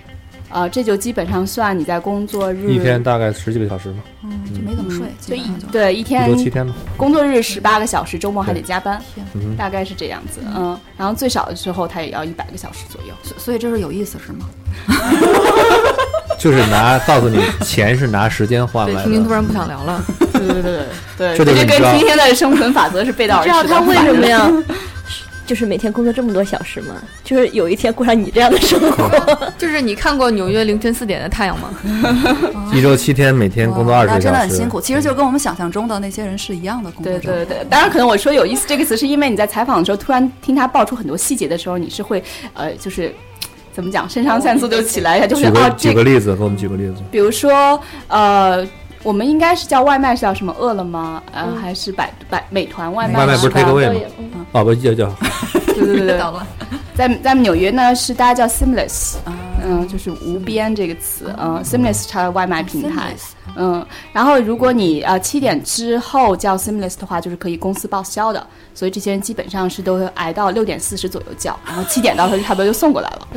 呃，这就基本上算你在工作日一天大概十几个小时嘛，嗯，就没怎么睡，就一对一天周七天嘛。工作日十八个小时，周末还得加班，嗯大概是这样子。嗯，然后最少的时候他也要一百个小时左右。所所以这是有意思是吗？就是拿告诉你，钱是拿时间换对，来听听突。然不想聊了。对对对对对，这这就跟今天的生存法则是背道而驰的。道他为什么要，就是每天工作这么多小时吗？就是有一天过上你这样的生活。就是你看过纽约凌晨四点的太阳吗？一周七天，每天工作二十那个小时，真的很辛苦。其实就跟我们想象中的那些人是一样的工作。对对对，当然可能我说有意思这个词，是因为你在采访的时候突然听他爆出很多细节的时候，你是会呃，就是怎么讲，肾上腺素就起来一下，就是举个哦，这举个例子，给我们举个例子。比如说呃。我们应该是叫外卖是叫什么？饿了么，呃，还是百百美团外卖？外卖不是 take away 吗？啊，不叫叫对对对对，在在纽约呢是大家叫 seamless，嗯，就是无边这个词，嗯，seamless 它的外卖平台，嗯，然后如果你呃七点之后叫 seamless 的话，就是可以公司报销的，所以这些人基本上是都会挨到六点四十左右叫，然后七点到时候就差不多就送过来了。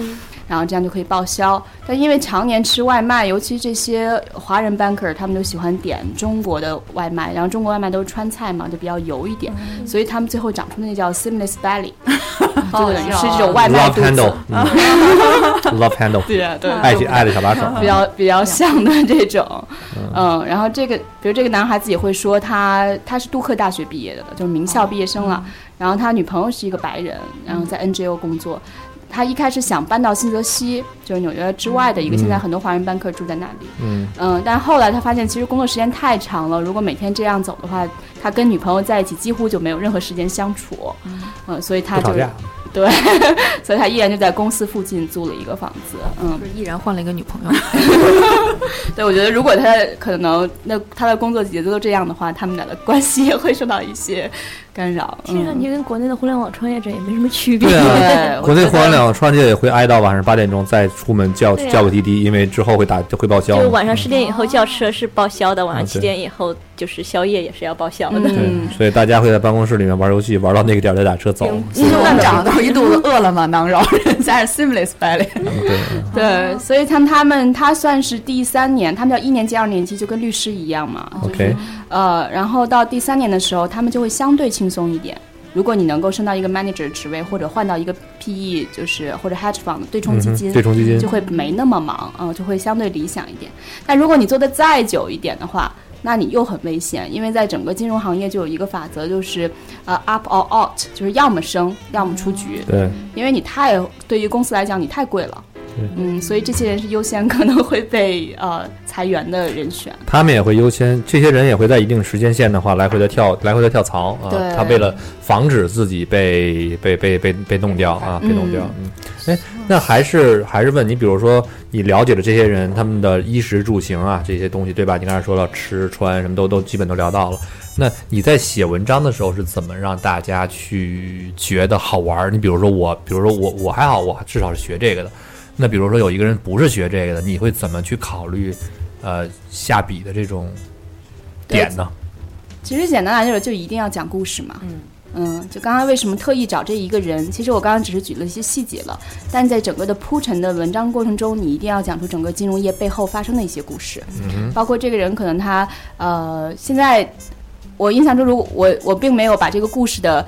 然后这样就可以报销。但因为常年吃外卖，尤其这些华人 banker，他们都喜欢点中国的外卖，然后中国外卖都是川菜嘛，就比较油一点，所以他们最后长出那叫 seamless belly，就等于是这种外卖 love 肚子 handle，。嗯 love handle，对啊对爱情爱的小把手。比较比较像的这种，嗯，然后这个，比如这个男孩子也会说他他是杜克大学毕业的，就是名校毕业生了，然后他女朋友是一个白人，然后在 NGO 工作。他一开始想搬到新泽西，就是纽约之外的一个，嗯现在很多华人班客住在那里。嗯嗯，但后来他发现，其实工作时间太长了，如果每天这样走的话，他跟女朋友在一起几乎就没有任何时间相处。嗯，所以他就吵架对，所以他依然就在公司附近租了一个房子。嗯，依然换了一个女朋友。对，我觉得如果他可能那他的工作节奏都这样的话，他们俩的关系也会受到一些干扰。听上嗯，去跟国内的互联网创业者也没什么区别。对啊 对，国内互联网创业者也会挨到晚上八点钟再出门叫啊叫个滴滴，因为之后会打会报销嘛。就晚上十点以后叫车是报销的，晚上七点以后就是宵夜也是要报销的。对，所以大家会在办公室里面玩游戏，玩到那个点再打车走。你们长都一肚子饿了么囊肉，人家是 seamless belly。对，对，所以他们他们他算是第三年，他们叫一年级、二年级，就跟律师一样嘛。OK 呃，然后到第三年的时候，他们就会相对轻松一点。如果你能够升到一个 manager 职位，或者换到一个 PE，就是或者 hedge fund 对冲基金，嗯对冲基金就会没那么忙，嗯、就会相对理想一点。但如果你做的再久一点的话，那你又很危险，因为在整个金融行业就有一个法则，就是呃 up or out，就是要么升，要么出局。对，因为你太对于公司来讲你太贵了，嗯，所以这些人是优先可能会被呃裁员的人选。他们也会优先，这些人也会在一定时间线的话来回的跳，来回的跳槽啊。对他为了防止自己被被被被被弄掉啊，被弄掉。嗯，哎，那还是还是问你，比如说你了解的这些人他们的衣食住行啊这些东西，对吧？你刚才说了吃穿什么都都基本都聊到了。那你在写文章的时候是怎么让大家去觉得好玩儿？你比如说我，比如说我我还好，我至少是学这个的。那比如说有一个人不是学这个的，你会怎么去考虑，呃，下笔的这种点呢？其实简单来说，就一定要讲故事嘛。嗯就刚刚为什么特意找这一个人？其实我刚刚只是举了一些细节了，但在整个的铺陈的文章过程中，你一定要讲出整个金融业背后发生的一些故事。嗯包括这个人可能他呃，现在我印象中，如果我我并没有把这个故事的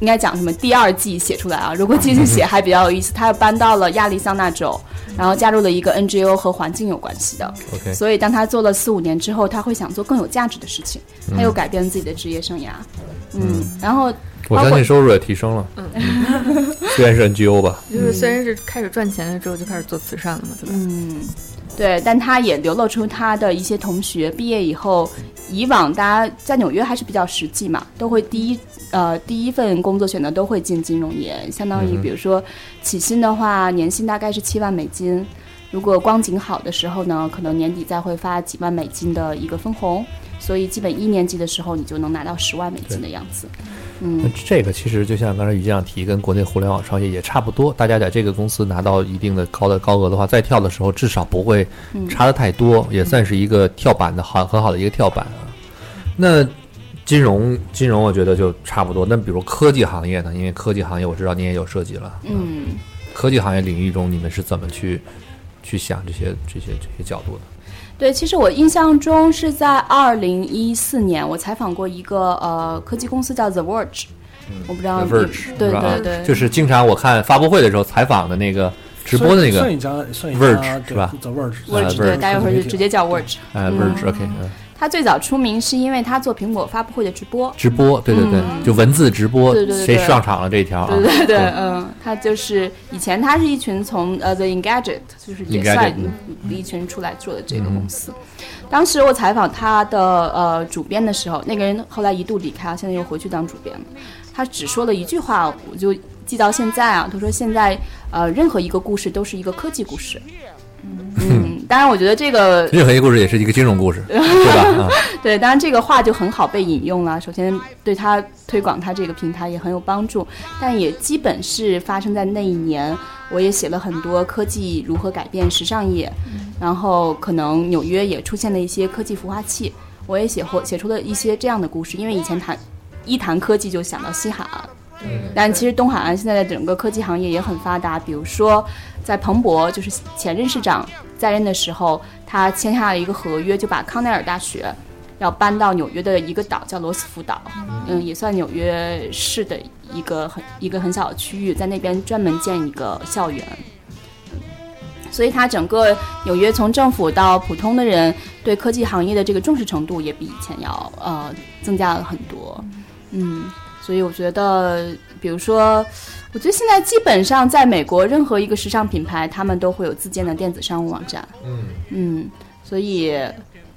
应该讲什么第二季写出来啊，如果继续写还比较有意思。他又搬到了亚利桑那州，然后加入了一个 NGO 和环境有关系的。OK 所以当他做了四五年之后，他会想做更有价值的事情，他又嗯改变自己的职业生涯。嗯，然后我相信收入也提升了。嗯虽然是 NGO 吧，就是虽然是开始赚钱了之后就开始做慈善了嘛，对吧？嗯，对，但他也流露出他的一些同学毕业以后，以往大家在纽约还是比较实际嘛，都会第一呃第一份工作选择都会进金融业，相当于比如说起薪的话，年薪大概是七万美金，如果光景好的时候呢，可能年底再会发几万美金的一个分红，所以基本一年级的时候你就能拿到十万美金的样子。嗯，这个其实就像刚才于这样提，跟国内互联网创业也差不多。大家在这个公司拿到一定的高的高额的话，再跳的时候至少不会嗯差的太多，也算是一个跳板的好很好的一个跳板啊。那金融金融我觉得就差不多。那比如科技行业呢？因为科技行业我知道你也有涉及了，嗯。科技行业领域中你们是怎么去去想这些这些这些角度的？对，其实我印象中是在二零一四年，我采访过一个呃科技公司叫 The Verge，、我不知道 The 你 Verge 对对对，就是经常我看发布会的时候采访的那个直播的那个算一家算一家 Verge 是吧？The Verge Verge Verge 对，大家会就直接叫 Verge。哎嗯。Verge OK 嗯他最早出名是因为他做苹果发布会的直播。直播对对对，嗯就文字直播，对对对对谁上场了这一条啊？对对对，嗯，他就是以前他是一群从呃 The Engadget，就是也算嗯一群出来做的这个公司。当时我采访他的呃主编的时候，那个人后来一度离开，现在又回去当主编了。他只说了一句话，我就记到现在啊。他说现在呃任何一个故事都是一个科技故事。嗯，当然我觉得这个任何一个故事也是一个金融故事，对吧？啊，对，当然这个话就很好被引用了。首先，对他推广他这个平台也很有帮助，但也基本是发生在那一年。我也写了很多科技如何改变时尚业，然后可能纽约也出现了一些科技孵化器，我也写或写出了一些这样的故事。因为以前谈一谈科技就想到西海岸，但其实东海岸现在的整个科技行业也很发达，比如说在彭博，就是前任市长在任的时候，他签下了一个合约，就把康奈尔大学要搬到纽约的一个岛，叫罗斯福岛，嗯，也算纽约市的一个很一个很小的区域，在那边专门建一个校园。所以，它整个纽约从政府到普通的人对科技行业的这个重视程度也比以前要呃增加了很多。嗯，所以我觉得，比如说，我觉得现在基本上在美国，任何一个时尚品牌，他们都会有自建的电子商务网站。嗯嗯，所以，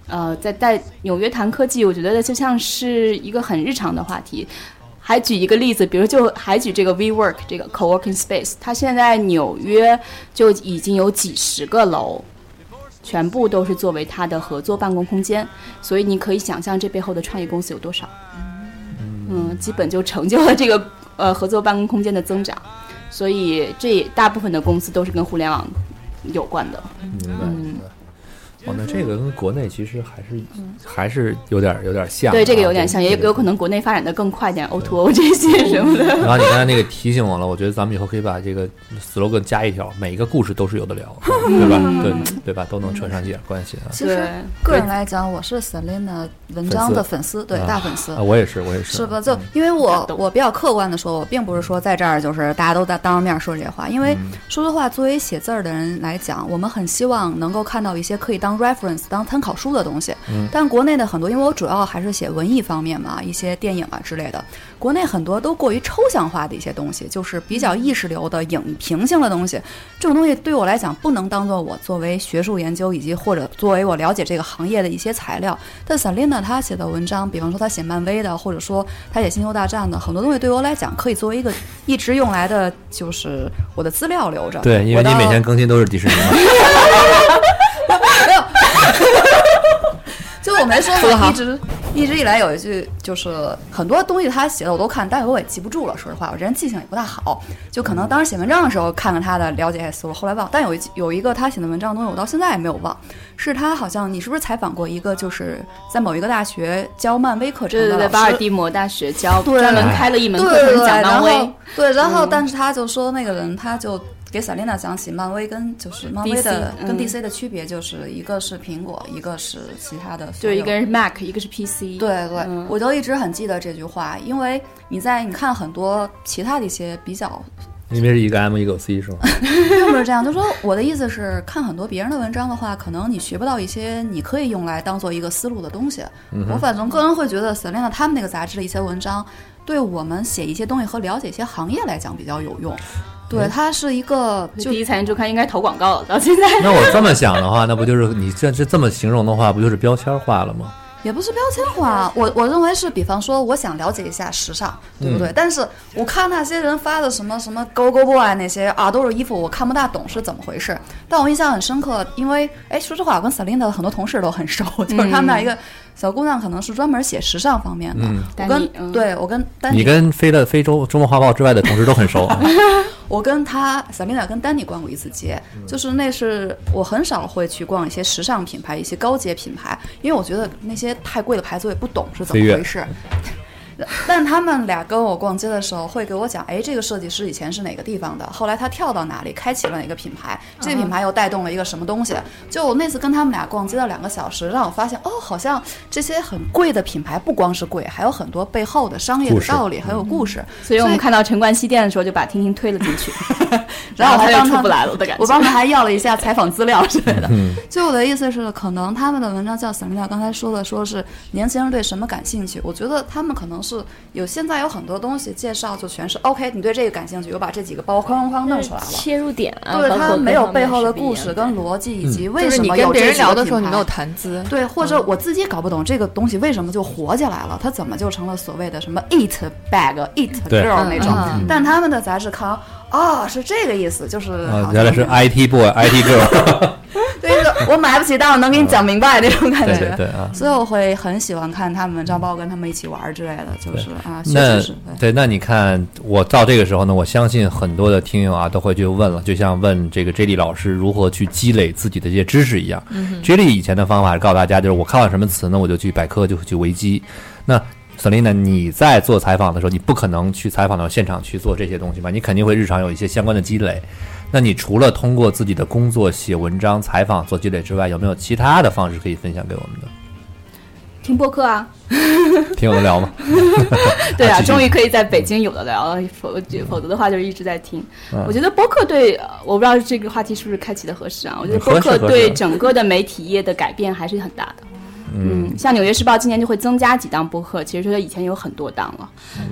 呃，在在纽约谈科技，我觉得就像是一个很日常的话题。还举一个例子，比如就还举这个 WeWork 这个 co-working space，它现在纽约就已经有几十个楼，全部都是作为它的合作办公空间，所以你可以想象这背后的创业公司有多少。嗯，基本就成就了这个呃合作办公空间的增长，所以这大部分的公司都是跟互联网有关的。明白。嗯哦，那这个跟国内其实还是还是有点有点像啊，对，这个有点像，也对有可能国内发展的更快点，O to O 这些什么的。然后你刚才那个提醒我了，我觉得咱们以后可以把这个 slogan 加一条，每一个故事都是有的聊，对吧？对对吧？都能扯上一点关系啊。其实个人来讲，我是 Selina 文章的粉丝，对啊大粉丝啊，。我也是，我也是，是吧？就因为我我比较客观的说，我并不是说在这儿就是大家都在当着面说这些话，因为嗯说实话，作为写字儿的人来讲，我们很希望能够看到一些可以当 reference、当参考书的东西。嗯但国内的很多，因为我主要还是写文艺方面嘛，一些电影啊之类的，国内很多都过于抽象化的一些东西，就是比较意识流的影评性的东西。这种东西对我来讲，不能当做我作为学术研究以及或者作为我了解这个行业的一些材料。但 Selina 她写的文章，比方说她写漫威的，或者说她写星球大战的，很多东西对我来讲可以作为一个一直用来的，就是我的资料留着。对，因为你每天更新都是迪士尼嘛。就我没说一直一直以来有一句，就是很多东西他写的我都看，但是我也记不住了。说实话，我这人记性也不大好，就可能当时写文章的时候看看他的了解还思路，后来忘。但有一有一个他写的文章的东西，我到现在也没有忘。是他好像你是不是采访过一个，就是在某一个大学教漫威课程的对对对，的巴尔的摩大学教对专门开了一门课程讲漫威。对，然后嗯但是他就说那个人他就。给萨琳娜讲起漫威跟就是漫威的 DC 跟嗯 DC 的区别，就是一个是苹果，一个是其他的。就一个是 Mac，一个是 PC。对对，嗯我就一直很记得这句话，因为你在你看很多其他的一些比较，因为是一个 M 一个 C 是吗？并不是这样，就说我的意思是，看很多别人的文章的话，可能你学不到一些你可以用来当做一个思路的东西。嗯我反正个人会觉得 Selina 他们那个杂志的一些文章，对我们写一些东西和了解一些行业来讲比较有用。对，它是一个就第一财经周刊应该投广告了，到现在。那我这么想的话，那不就是你这这这么形容的话，不就是标签化了吗？也不是标签化，我我认为是，比方说，我想了解一下时尚，对不对？嗯但是我看那些人发的什么什么 Go Go Boy 那些啊，都是衣服，我看不大懂是怎么回事。但我印象很深刻，因为哎，说实话，我跟 Selina 的很多同事都很熟，就是他们俩一个小姑娘，可能是专门写时尚方面的。嗯我跟嗯对我跟丹你跟飞的非洲周末画报之外的同事都很熟。我跟他 Selina 跟丹尼逛过一次街，就是那是我很少会去逛一些时尚品牌、一些高阶品牌，因为我觉得那些太贵的牌子我也不懂是怎么回事。但他们俩跟我逛街的时候会给我讲，哎，这个设计师以前是哪个地方的，后来他跳到哪里，开启了哪个品牌，这个品牌又带动了一个什么东西。就我那次跟他们俩逛街了两个小时，让我发现，哦，好像这些很贵的品牌不光是贵，还有很多背后的商业的道理，很有故事。所以我们看到陈冠希店的时候，就把婷婷推了进去，然后我还帮他他就出不来了的感觉。我帮他还要了一下采访资料之类的。嗯就我的意思是，可能他们的文章像 Selina 刚才说的，说是年轻人对什么感兴趣。我觉得他们可能是有现在有很多东西介绍，就全是 OK，你对这个感兴趣，我把这几个包框框弄出来了。切入点啊，对包括他没有背后的故事跟逻辑，以及为什么你跟别有这几个人聊的时候，品牌你没有谈资。对，或者我自己搞不懂这个东西为什么就火起来了，它怎么就成了所谓的什么 it bag、it girl 那种？嗯但他们的杂志刊哦、是这个意思，就是原来是 IT boy、IT girl，对，就是我买不起，但我能给你讲明白那种感觉。对对啊。所以我会很喜欢看他们包括跟他们一起玩儿之类的，就是啊，学那。对，对那你看，我到这个时候呢，我相信很多的听友啊都会去问了，就像问这个 J D 老师如何去积累自己的这些知识一样。J D 以前的方法是告诉大家，就是我看到什么词呢，我就去百科，就去维基。那 Selina，你在做采访的时候，你不可能去采访到现场去做这些东西吧？你肯定会日常有一些相关的积累。那你除了通过自己的工作写文章、采访做积累之外，有没有其他的方式可以分享给我们的？听播客啊，听有的聊吗？对啊，终于可以在北京有的聊了，否否则的话就是一直在听。嗯我觉得播客对，呃我不知道这个话题是不是开启的合适啊？我觉得播客对整个的媒体业的改变还是很大的。嗯，像《纽约时报》今年就会增加几档播客，其实说它以前有很多档了。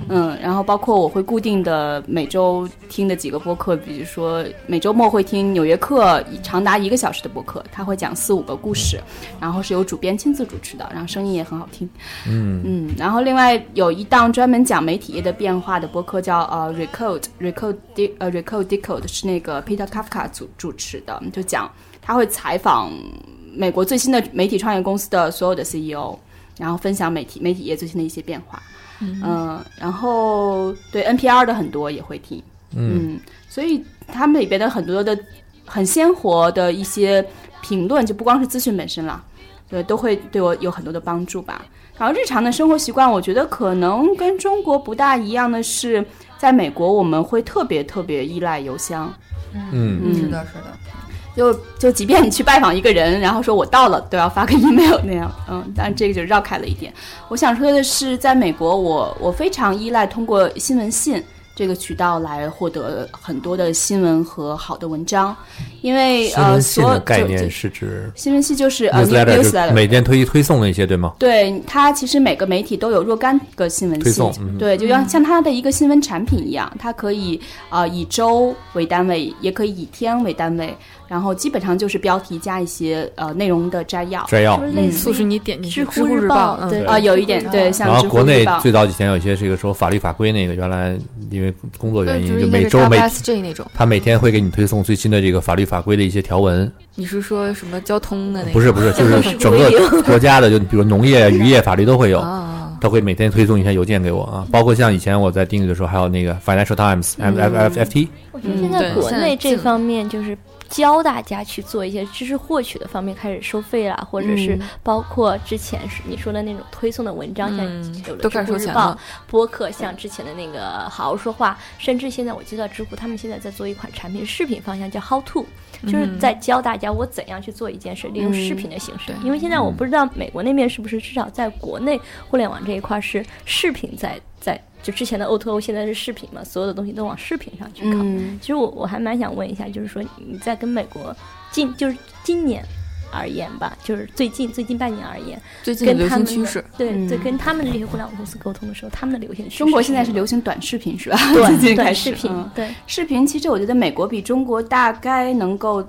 嗯，然后包括我会固定的每周听的几个播客，比如说每周末会听《纽约客》长达一个小时的播客，他会讲四五个故事，然后是由主编亲自主持的，然后声音也很好听。嗯嗯，然后另外有一档专门讲媒体业的变化的播客叫呃 Recode Recode De 呃 Recode Decode 是那个 Peter Kafka 主主持的，就讲他会采访美国最新的媒体创业公司的所有的 CEO，然后分享媒体媒体业最新的一些变化。嗯、然后对 NPR 的很多也会听，嗯嗯，所以他们里边的很多的很鲜活的一些评论，就不光是资讯本身了，对，都会对我有很多的帮助吧。然后日常的生活习惯，我觉得可能跟中国不大一样的是，在美国我们会特别特别依赖邮箱，嗯嗯，是的，是的。就就即便你去拜访一个人，然后说我到了，都要发个 email 那样，嗯，但这个就绕开了一点。我想说的是，在美国我，我非常依赖通过新闻信这个渠道来获得很多的新闻和好的文章，因为新呃，闻信所有概念是指新闻系就是呃 newsletter，每天推推送那些，对吗？对它，其实每个媒体都有若干个新闻信推送，嗯对，就像像它的一个新闻产品一样，它可以呃以周为单位，也可以以天为单位，然后基本上就是标题加一些呃内容的摘要。摘要类似促使你点进去知乎日报啊、有一点对，像然后国内最早以前有一些这个说法律法规那个，原来因为工作原，因，就每周每那种。他每天会给你推送最新的这个法律法规的一些条文，你是说什么交通的那个？不是不是，就是 整个国家的，就比如农业、渔业法律都会有。啊，他会每天推送一些邮件给我啊，包括像以前我在定义的时候，还有那个 Financial Times、F F F T，我觉得现在国内这方面就是教大家去做一些知识获取的方面开始收费啦，或者是嗯。包括之前是你说的那种推送的文章，像嗯有的知乎日报播客，像之前的那个好好说话，甚至现在我知道知乎他们现在在做一款产品，视频方向叫 How to，就是嗯在教大家我怎样去做一件事，利用视频的形式。对。因为现在我不知道美国那边是不是至少在国内互联网这一块是视频在在。就之前的 O to O 现在是视频嘛，所有的东西都往视频上去靠。嗯其实我我还蛮想问一下，就是说你在跟美国近就是今年而言吧，就是最近最近半年而言，最近的流行趋势。对嗯对，跟他们的这些互联网公司沟通的时候，他们的流行趋势中国现在是流行短视频是吧？对 最近开短视频嗯，对，视频其实我觉得美国比中国大概能够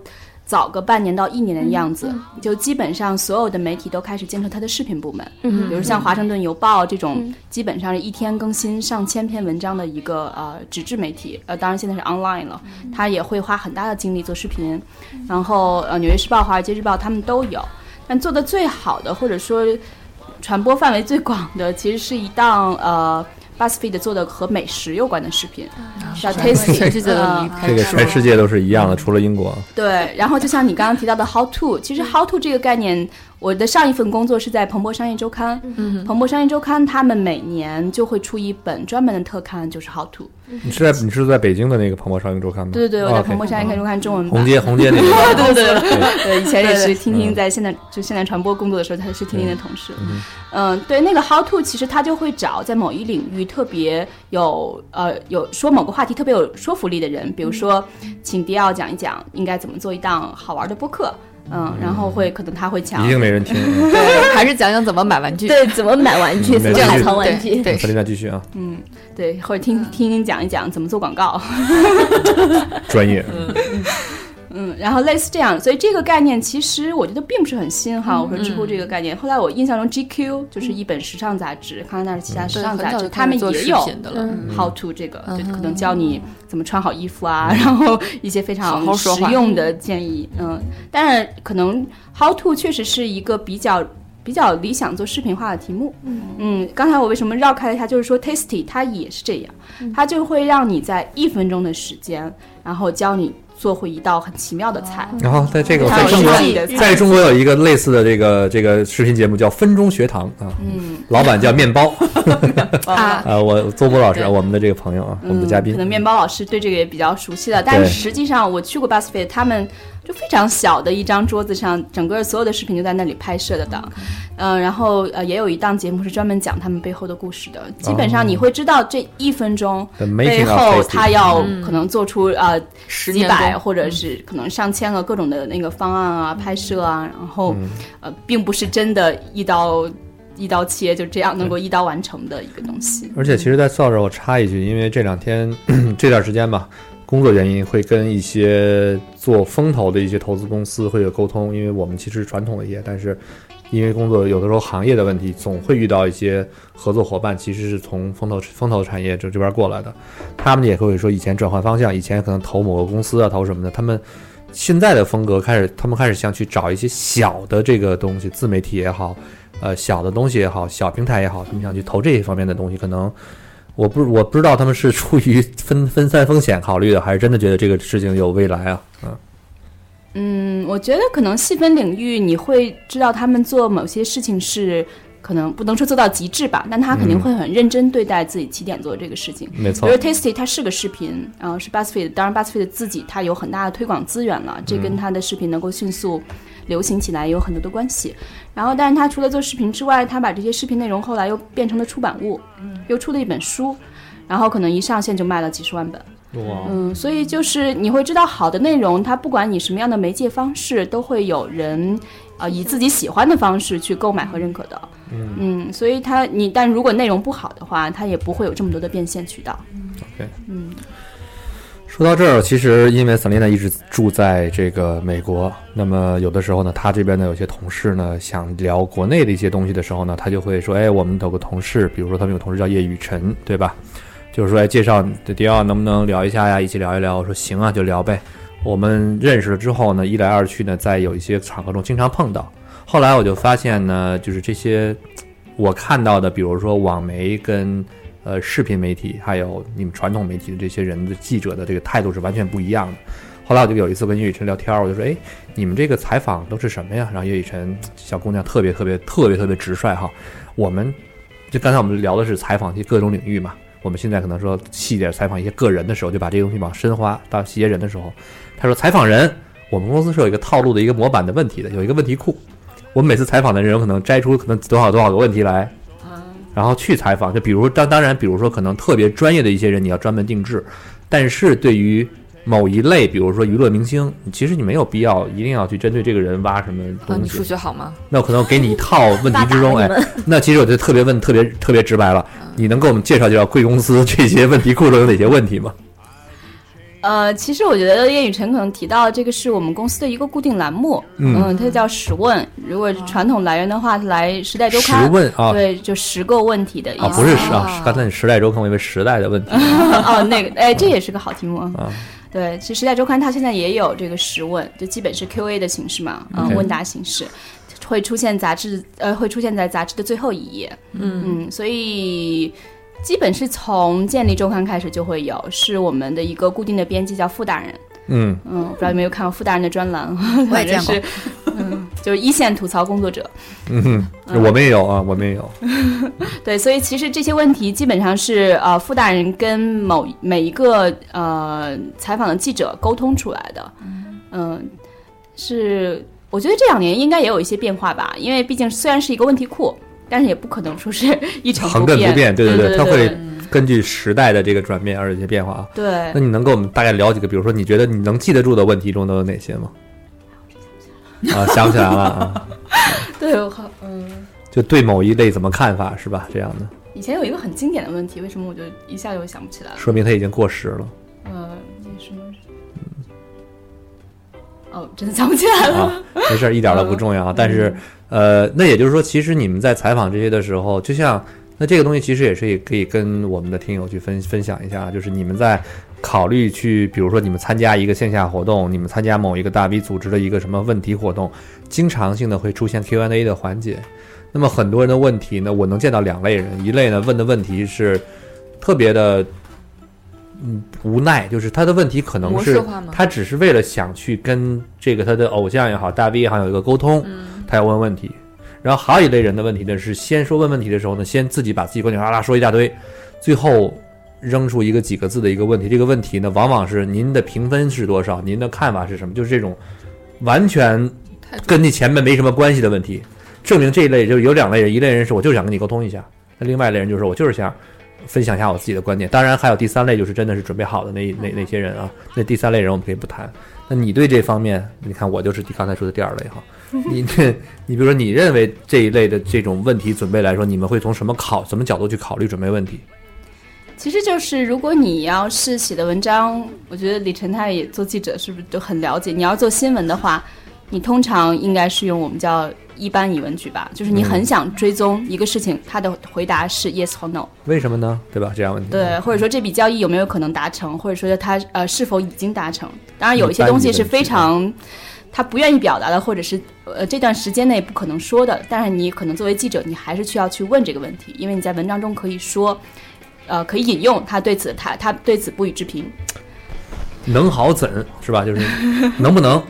早个半年到一年的样子，就基本上所有的媒体都开始建设它的视频部门，嗯比如像《华盛顿邮报》这种嗯，基本上是一天更新上千篇文章的一个呃纸质媒体，呃，当然现在是 online 了，它也会花很大的精力做视频，然后呃，《纽约时报》《华尔街日报》他们都有，但做的最好的或者说传播范围最广的，其实是一档呃。BuzzFeed 做的和美食有关的视频，叫 Tasty，全世界都呃离开这个全世界都是一样的，除了英国。对，然后就像你刚刚提到的 How to，其实 How to 这个概念，我的上一份工作是在彭博商业周刊，嗯彭博商业周刊他们每年就会出一本专门的特刊，就是 How to。你是在你是在北京的那个彭博商业周刊吗？对对对，我在彭博商业周刊中文版。红街红街那个 对对对对对，以前也是听听在现在就现在传播工作的时候，他是听听的同事。嗯，对，那个 How to 其实他就会找在某一领域特别有呃有说某个话题特别有说服力的人，比如说请迪奥讲一讲应该怎么做一档好玩的播客。嗯，然后会可能他会抢，一定没人听。对，还是讲讲怎么买玩具，对，怎么买玩具，嗯怎么海藏玩具，对，弗琳娜继续啊，嗯，对，或者听听听讲一讲怎么做广告，专业。嗯，然后类似这样，所以这个概念其实我觉得并不是很新哈。我说知乎这个概念，后来我印象中 GQ 就是一本时尚杂志，康奈尔旗下时尚杂志，他们也有 How to 这个，就可能教你怎么穿好衣服啊，然后一些非常实用的建议。嗯，但是可能 How to 确实是一个比较。比较理想做视频化的题目，嗯。嗯，刚才我为什么绕开了它，就是说 Tasty 它也是这样，它就会让你在一分钟的时间，然后教你做回一道很奇妙的菜。然后在这个在中国，在中国有一个类似的这个这个视频节目叫分钟学堂啊，嗯，老板叫面包。啊，呃，我邹波老师，我们的这个朋友啊，我们的嘉宾，可能面包老师对这个也比较熟悉的，但是实际上我去过 BuzzFeed，他们。就非常小的一张桌子上，整个所有的视频就在那里拍摄的档，嗯、呃，然后呃也有一档节目是专门讲他们背后的故事的。基本上你会知道这一分钟背后他要可能做出呃几百或者是可能上千个各种的那个方案啊、拍摄啊，然后呃并不是真的一刀。一刀切就这样能够一刀完成的一个东西。而且其实，在造这儿我插一句，因为这两天 这段时间吧。工作原因会跟一些做风投的一些投资公司会有沟通，因为我们其实传统的业，但是因为工作有的时候行业的问题，总会遇到一些合作伙伴其实是从风投风投产业这这边过来的，他们也会说以前转换方向，以前可能投某个公司啊，投什么的，他们现在的风格开始，他们开始想去找一些小的这个东西，自媒体也好，呃，小的东西也好，小平台也好，他们想去投这些方面的东西，可能。我不我不知道他们是出于分分散风险考虑的，还是真的觉得这个事情有未来啊？嗯，嗯，我觉得可能细分领域你会知道他们做某些事情是可能不能说做到极致吧，但他肯定会很认真对待自己起点做这个事情。没错，比如 Tasty 它是个视频，然后是 Buzzfeed，当然 Buzzfeed 自己它有很大的推广资源了，这跟它的视频能够迅速流行起来有很多的关系。然后，但是他除了做视频之外，他把这些视频内容后来又变成了出版物，又出了一本书，然后可能一上线就卖了几十万本。哇，嗯，所以就是你会知道，好的内容，它不管你什么样的媒介方式，都会有人啊、呃、以自己喜欢的方式去购买和认可的。嗯嗯，所以它你但如果内容不好的话，它也不会有这么多的变现渠道。OK，嗯。说到这儿，其实因为 Selina 一直住在这个美国，那么有的时候呢，他这边呢有些同事呢想聊国内的一些东西的时候呢，他就会说：“哎，我们有个同事，比如说他们有个同事叫叶雨辰，对吧？就是说，哎，介绍迪奥能不能聊一下呀？一起聊一聊。”我说：“行啊，就聊呗。”我们认识了之后呢，一来二去呢，在有一些场合中经常碰到。后来我就发现呢，就是这些我看到的，比如说网媒跟。呃，视频媒体还有你们传统媒体的这些人的记者的这个态度是完全不一样的。后来我就有一次跟叶雨辰聊天，我就说：“哎，你们这个采访都是什么呀？”然后叶雨辰小姑娘特别特别特别特别直率哈。我们就刚才我们聊的是采访一些各种领域嘛，我们现在可能说细点采访一些个人的时候，就把这个东西往深化到细节人的时候，他说采访人，我们公司是有一个套路的一个模板的问题的，有一个问题库，我们每次采访的人可能摘出可能多少多少个问题来。然后去采访，就比如当当然，比如说可能特别专业的一些人，你要专门定制。但是对于某一类，比如说娱乐明星，其实你没有必要一定要去针对这个人挖什么东西。你数学好吗？那我可能给你一套 问题之中，哎，那其实我就特别问，特别特别直白了。你能给我们介绍介绍贵公司这些问题库中有哪些问题吗？呃，其实我觉得叶雨辰可能提到这个是我们公司的一个固定栏目，嗯，它叫十问。如果是传统来源的话，来《时代周刊》十问啊，对，就十个问题的意思。啊，不是十啊，刚才你《时代周刊》我以为时代的问题。哦，那个，哎，这也是个好题目啊。对，其实《时代周刊》它现在也有这个十问，就基本是 Q&A 的形式嘛，嗯，问答形式，会出现杂志，呃，会出现在杂志的最后一页。嗯嗯，所以。基本是从建立周刊开始就会有，是我们的一个固定的编辑叫傅大人。嗯嗯，不知道有没有看过傅大人的专栏？我也见过。嗯，就是一线吐槽工作者。嗯哼，嗯我们也有啊，我们也有。对，所以其实这些问题基本上是呃傅大人跟某每一个呃采访的记者沟通出来的。嗯、是我觉得这两年应该也有一些变化吧，因为毕竟虽然是一个问题库，但是也不可能说是 一成恒亘不变，对对对，它会根据时代的这个转变而有一些变化啊。对那你能给我们大概聊几个，比如说你觉得你能记得住的问题中都有哪些吗？啊，想不起来了啊，对，我好嗯。就对某一类怎么看法是吧？这样的，以前有一个很经典的问题，为什么我就一下就想不起来了？说明它已经过时了呃，那什么？哦，真的想不起来了。啊。没事儿，一点都不重要啊。但是，呃，那也就是说，其实你们在采访这些的时候，就像那这个东西，其实也是也可以跟我们的听友去分分享一下，就是你们在考虑去，比如说你们参加一个线下活动，你们参加某一个大 V 组织的一个什么问题活动，经常性的会出现 Q&A 的环节。那么很多人的问题呢，我能见到两类人，一类呢问的问题是特别的。嗯，无奈就是他的问题可能是他只是为了想去跟这个他的偶像也好，大 V 也好有一个沟通，他要问问题。然后还有一类人的问题呢，是先说问问题的时候呢，先自己把自己观点啦啦说一大堆，最后扔出一个几个字的一个问题。这个问题呢，往往是您的评分是多少，您的看法是什么，就是这种完全跟你前面没什么关系的问题。证明这一类就是有两类人，一类人是我就是想跟你沟通一下，那另外一类人就是我就是想分享一下我自己的观点。当然还有第三类，就是真的是准备好的那那那些人啊。那第三类人我们可以不谈。那你对这方面，你看我就是刚才说的第二类哈。你这，你比如说，你认为这一类的这种问题准备来说，你们会从什么考什么角度去考虑准备问题？其实就是，如果你要是写的文章，我觉得李晨他也做记者，是不是就很了解？你要做新闻的话，你通常应该是用我们叫一般疑问句吧，就是你很想追踪一个事情，他的回答是 yes 或 no，为什么呢？对吧？这样问题。对，或者说这笔交易有没有可能达成，或者说他呃是否已经达成？当然有一些东西是非常他不愿意表达的，或者是呃这段时间内不可能说的，但是你可能作为记者，你还是需要去问这个问题，因为你在文章中可以说，呃可以引用他对此他他对此不予置评。能好怎是吧？就是能不能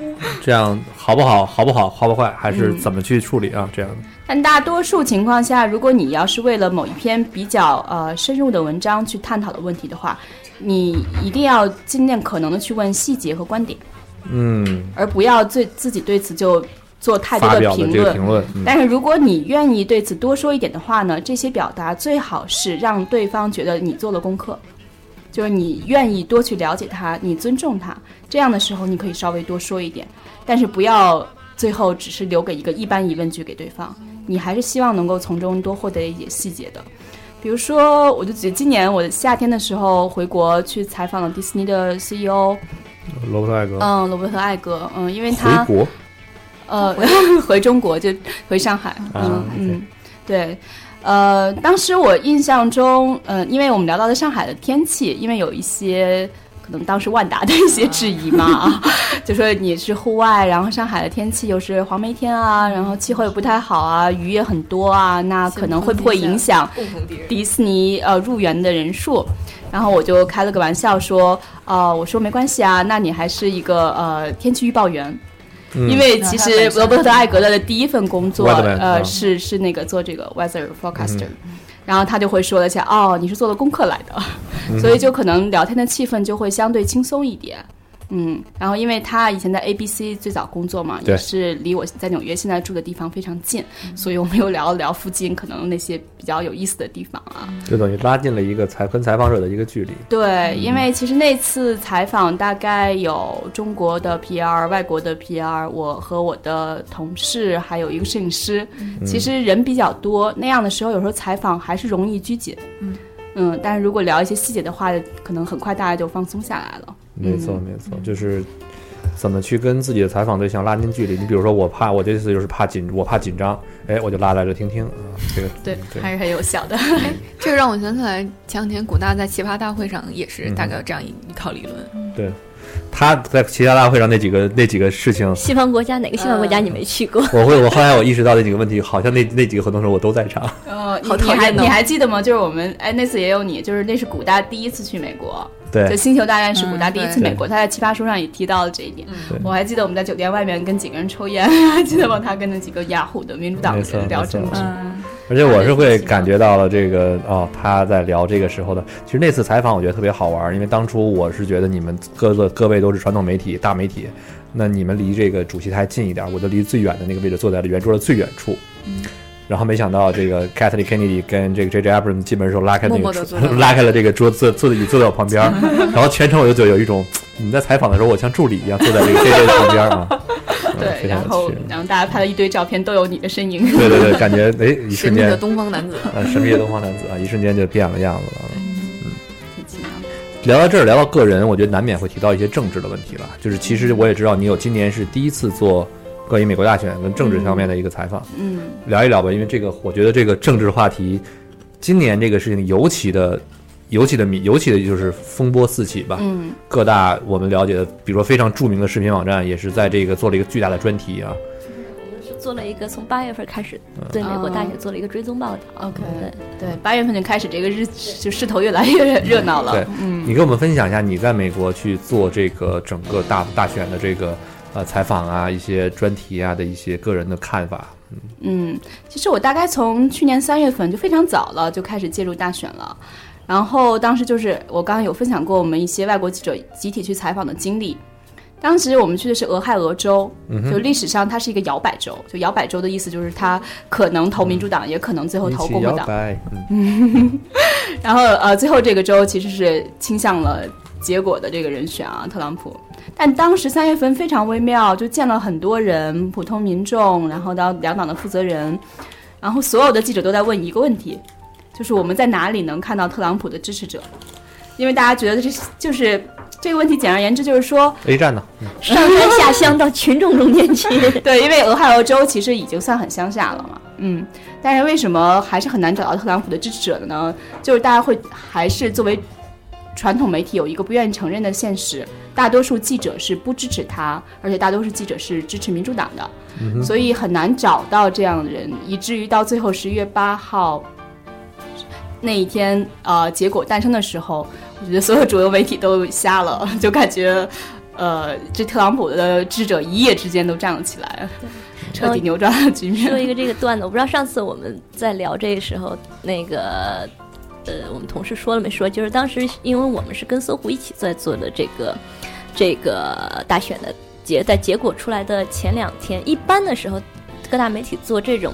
这样好不好，好不好，坏不坏，还是怎么去处理啊？这样的。但大多数情况下，如果你要是为了某一篇比较呃深入的文章去探讨的问题的话，你一定要尽量可能的去问细节和观点，嗯，而不要对自己对此就做太多的评论。评论嗯但是如果你愿意对此多说一点的话呢，这些表达最好是让对方觉得你做了功课，就是你愿意多去了解他，你尊重他，这样的时候你可以稍微多说一点，但是不要最后只是留给一个一般疑问句给对方，你还是希望能够从中多获得一点细节的。比如说，我就举今年我夏天的时候回国去采访了迪士尼的 CEO，罗伯特艾格。嗯，罗伯特艾格，嗯，因为他回国？呃，回中国就回上海，啊嗯嗯，对，呃，当时我印象中，呃，因为我们聊到了上海的天气，因为有一些可能当时万达的一些质疑嘛，啊 就说你是户外，然后上海的天气又是黄梅天啊，然后气候也不太好啊，雨也很多啊，那可能会不会影响迪士尼呃入园的人数？然后我就开了个玩笑说，呃，我说没关系啊，那你还是一个呃天气预报员。嗯。因为其实罗伯特·艾格勒的第一份工作呃，嗯。是是那个做这个 weather forecaster，、嗯然后他就会说了一下，哦，你是做了功课来的，嗯所以就可能聊天的气氛就会相对轻松一点。嗯，然后因为他以前在 ABC 最早工作嘛，也是离我在纽约现在住的地方非常近，所以我们又聊了聊附近可能那些比较有意思的地方啊。就等于拉近了一个采跟采访者的一个距离。对，因为其实那次采访大概有中国的 PR、外国的 PR，我和我的同事还有一个摄影师，嗯其实人比较多，那样的时候有时候采访还是容易拘谨。嗯嗯，但是如果聊一些细节的话，可能很快大家就放松下来了。没错，嗯没错，就是怎么去跟自己的采访对象拉近距离。你比如说，我怕我这次就是怕紧，我怕紧张，哎，我就拉来这听听啊，这个对，对还是很有效的。这个让我想起来，前两天古大在奇葩大会上也是嗯大概有这样一一套理论。对，他在其他大会上那几个那几个事情，西方国家哪个西方国家你没去过？我会我后来我意识到那几个问题，好像那那几个活动时候我都在场。哦，你好讨厌哦你还你还记得吗？就是我们哎那次也有你，就是那是古大第一次去美国，就对，星球大战是古大第一次嗯美国，他在奇葩说上也提到了这一点。对我还记得我们在酒店外面跟几个人抽烟，还记得吗？他跟那几个雅虎的民主党人聊政治。嗯，而且我是会感觉到了这个哦，他在聊这个时候的。其实那次采访我觉得特别好玩，因为当初我是觉得你们各个各位都是传统媒体大媒体，那你们离这个主席台近一点，我就离最远的那个位置坐在了圆桌的最远处。然后没想到这个 Kathleen Kennedy 跟这个 J J Abrams 进门的时候拉开那个拉开了这个桌子坐的椅坐在我旁边儿，然后全程我就觉得有一种你们在采访的时候我像助理一样坐在这个 J J 的旁边儿啊，嗯对，非常有然后趣。然后大家拍了一堆照片，都有你的身影。对对对，感觉哎一瞬间神秘的东方男子，啊，神秘的东方男子啊，一瞬间就变了样子了。挺奇妙聊到这儿，聊到个人，我觉得难免会提到一些政治的问题了。就是其实我也知道你有今年是第一次做关于美国大选跟政治方面的一个采访，嗯，聊一聊吧。因为这个，我觉得这个政治话题，今年这个事情尤其的、尤其的密，尤其的就是风波四起吧。嗯，各大我们了解的，比如说非常著名的视频网站，也是在这个做了一个巨大的专题啊。是做了一个从八月份开始对美国大选做了一个追踪报道。OK 对，对，八月份就开始这个日就势头越来越热闹了。对嗯，你给我们分享一下你在美国去做这个整个大大选的这个呃采访啊，一些专题啊的一些个人的看法。嗯，其实我大概从去年三月份就非常早了就开始介入大选了，然后当时就是我刚刚有分享过我们一些外国记者集体去采访的经历。当时我们去的是俄亥俄州，嗯就历史上它是一个摇摆州，就摇摆州的意思就是它可能投民主党，也可能最后投共和党。嗯，然后呃，最后这个州其实是倾向了结果的这个人选啊，特朗普。但当时三月份非常微妙，就见了很多人，普通民众，然后到两党的负责人，然后所有的记者都在问一个问题，就是我们在哪里能看到特朗普的支持者？因为大家觉得这是就是这个问题，简而言之就是说，A 站呢？嗯上山下乡到群众中间去。对，因为俄亥俄州其实已经算很乡下了嘛，嗯，但是为什么还是很难找到特朗普的支持者的呢？就是大家会还是作为传统媒体有一个不愿意承认的现实，大多数记者是不支持他，而且大多数记者是支持民主党的，嗯所以很难找到这样的人，以至于到最后十一月八号那一天，呃，结果诞生的时候，我觉得所有主流媒体都瞎了，就感觉。呃，这特朗普的支持者一夜之间都站了起来，彻底扭转了局面。说一个这个段子，我不知道上次我们在聊这个时候，那个呃，我们同事说了没说？就是当时因为我们是跟搜狐一起在做的这个这个大选的结，在结果出来的前两天，一般的时候各大媒体做这种。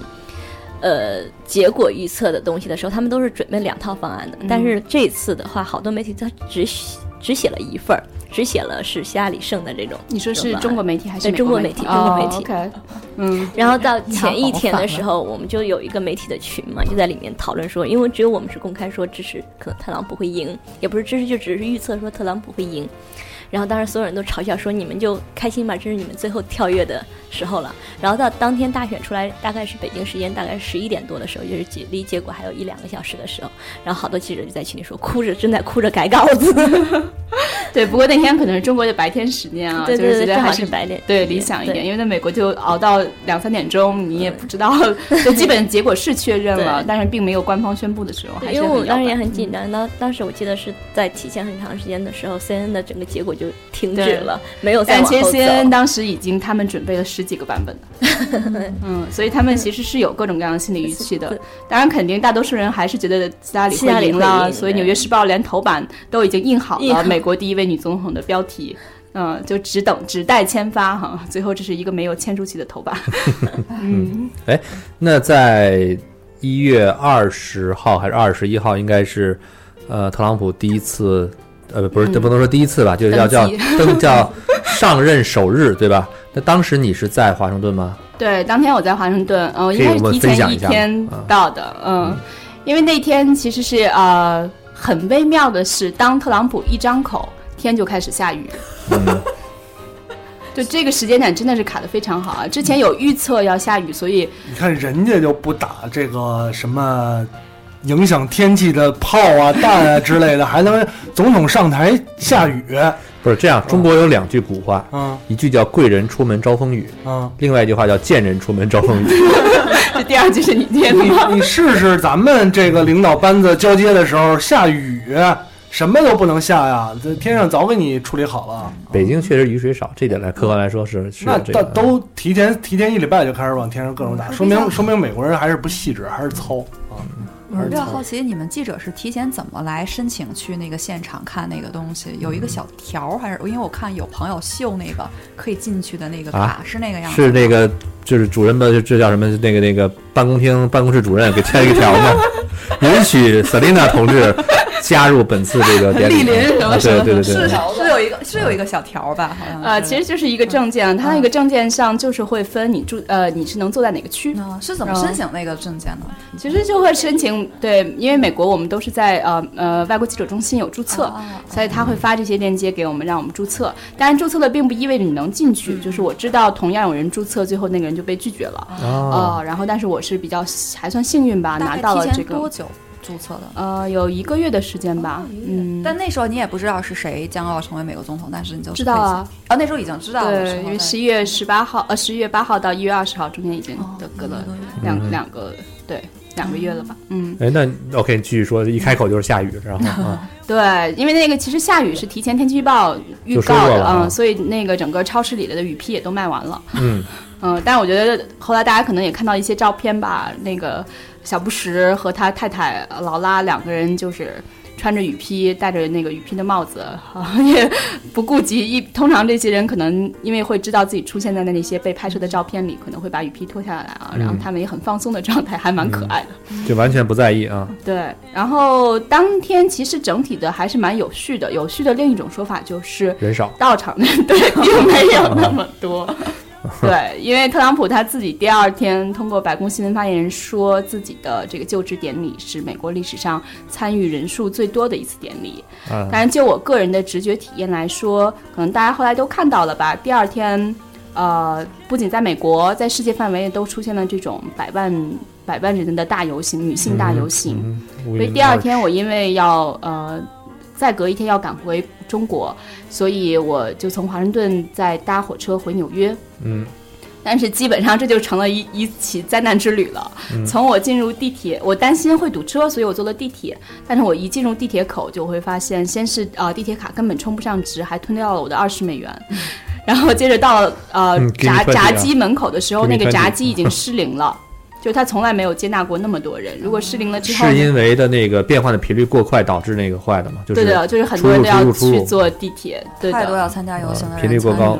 呃，结果预测的东西的时候，他们都是准备两套方案的。嗯但是这次的话，好多媒体他只写只写了一份儿，只写了是希拉里胜的这种。你说是中国媒体还是中国媒体？中国媒体。嗯，然后到前一天的时候，我们就有一个媒体的群嘛，就在里面讨论说，因为只有我们是公开说支持可能特朗普会赢，也不是支持，就只是预测说特朗普会赢。然后当时所有人都嘲笑说：“你们就开心吧，这是你们最后跳跃的时候了。”然后到当天大选出来，大概是北京时间大概十一点多的时候，就是结离结果还有一两个小时的时候，然后好多记者就在群里说，哭着正在哭着改稿子。对。不过那天可能是中国的白天时间啊，对对对，就是觉得还是白天，对理想一点，因为在美国就熬到两三点钟，你也不知道，就基本结果是确认了，但是并没有官方宣布的时候，还是因为我们当时也很紧张，当当时我记得是在提前很长时间的时候，CNN 的整个结果就停止了，没有再但其实往后走。CNN 当时已经他们准备了十几个版本的，嗯，所以他们其实是有各种各样的心理预期的。当然，肯定大多数人还是觉得希拉里希拉里会赢了，所以《纽约时报》连头版都已经印好了美国第一位女总统的标题。嗯，就只等只待签发哈，最后这是一个没有签出去的头发。嗯，哎那在一月二十号还是二十一号，应该是呃特朗普第一次，呃不是，嗯这不能说第一次吧，就是要叫登叫上任首日，对吧？那当时你是在华盛顿吗？对，当天我在华盛顿，嗯、可以我们应该是提前一天啊到的，嗯，因为那天其实是呃很微妙的是，当特朗普一张口，天就开始下雨。嗯 就这个时间点真的是卡的非常好啊！之前有预测要下雨，所以你看人家就不打这个什么影响天气的炮啊、弹啊之类的，还能总统上台下雨，不是这样，中国有两句古话，嗯一句叫“贵人出门招风雨嗯，”，另外一句话叫“贱人出门招风雨 这第二句是你念的吗？你你试试咱们这个领导班子交接的时候下雨，什么都不能下呀，这天上早给你处理好了。”。北京确实雨水少，这点来客观来说是是那这个都都提前提前一礼拜就开始往天上各种打，说明说明美国人还是不细致，还是糙啊。我比较好奇，你们记者是提前怎么来申请去那个现场看那个东西？有一个小条儿还是？因为我看有朋友秀那个可以进去的那个卡，啊是那个样子。是那个就是主任的这叫什么？那个那个办公厅办公室主任给签一个条吗？允许 Selina 同志加入本次这个典礼。莅临什么啊什么是对对对对。是有一个是有一个小条吧？好像是呃，其实就是一个证件，它那个证件上就是会分你住呃你是能坐在哪个区。啊是怎么申请那个证件的？其实就会申请对，因为美国我们都是在呃呃外国记者中心有注册，啊所以他会发这些链接给我们，让我们注册。当然，注册了并不意味着你能进去，就是我知道同样有人注册，最后那个人就被拒绝了。哦呃，然后但是我是比较还算幸运吧，拿到了这个多久注册的？呃有一个月的时间吧，嗯。但那时候你也不知道是谁将要成为美国总统，但是你就知道啊，啊，那时候已经知道了，对，因为十一月十八号，呃，十一月八号到一月二十号中间已经哦都隔了两、嗯两个，对，两个月了吧？嗯，哎，那 OK，继续说，一开口就是下雨，然后 啊，对，因为那个其实下雨是提前天气预报预告的嗯，所以那个整个超市里的雨披也都卖完了。嗯，嗯，但是我觉得后来大家可能也看到一些照片吧，那个小布什和他太太劳拉两个人就是。穿着雨披，戴着那个雨披的帽子，啊，也不顾及一。通常这些人可能因为会知道自己出现在那些被拍摄的照片里，可能会把雨披脱下来啊，然后嗯他们也很放松的状态，还蛮可爱的。就完全不在意啊。对，然后当天其实整体的还是蛮有序的。有序的另一种说法就是人少到场的 对并没有那么多。对，因为特朗普他自己第二天通过白宫新闻发言人说，自己的这个就职典礼是美国历史上参与人数最多的一次典礼。啊当然，就我个人的直觉体验来说，可能大家后来都看到了吧。第二天，呃，不仅在美国，在世界范围内都出现了这种百万百万人的大游行，女性大游行。嗯所以第二天我因为要呃再隔一天要赶回中国，所以我就从华盛顿再搭火车回纽约。嗯但是基本上这就成了一一起灾难之旅了。嗯从我进入地铁，我担心会堵车，所以我坐了地铁。但是我一进入地铁口，就会发现，先是呃地铁卡根本充不上值，还吞掉了我的二十美元。然后接着到了呃嗯给你闸20啊闸机门口的时候，给你20那个炸鸡已经失灵了。就他从来没有接纳过那么多人，如果失灵了之后，是因为的那个变换的频率过快导致那个坏的嘛？就是对的，就是很多人都要去坐地铁，对的，太多要参加游行的人频率过高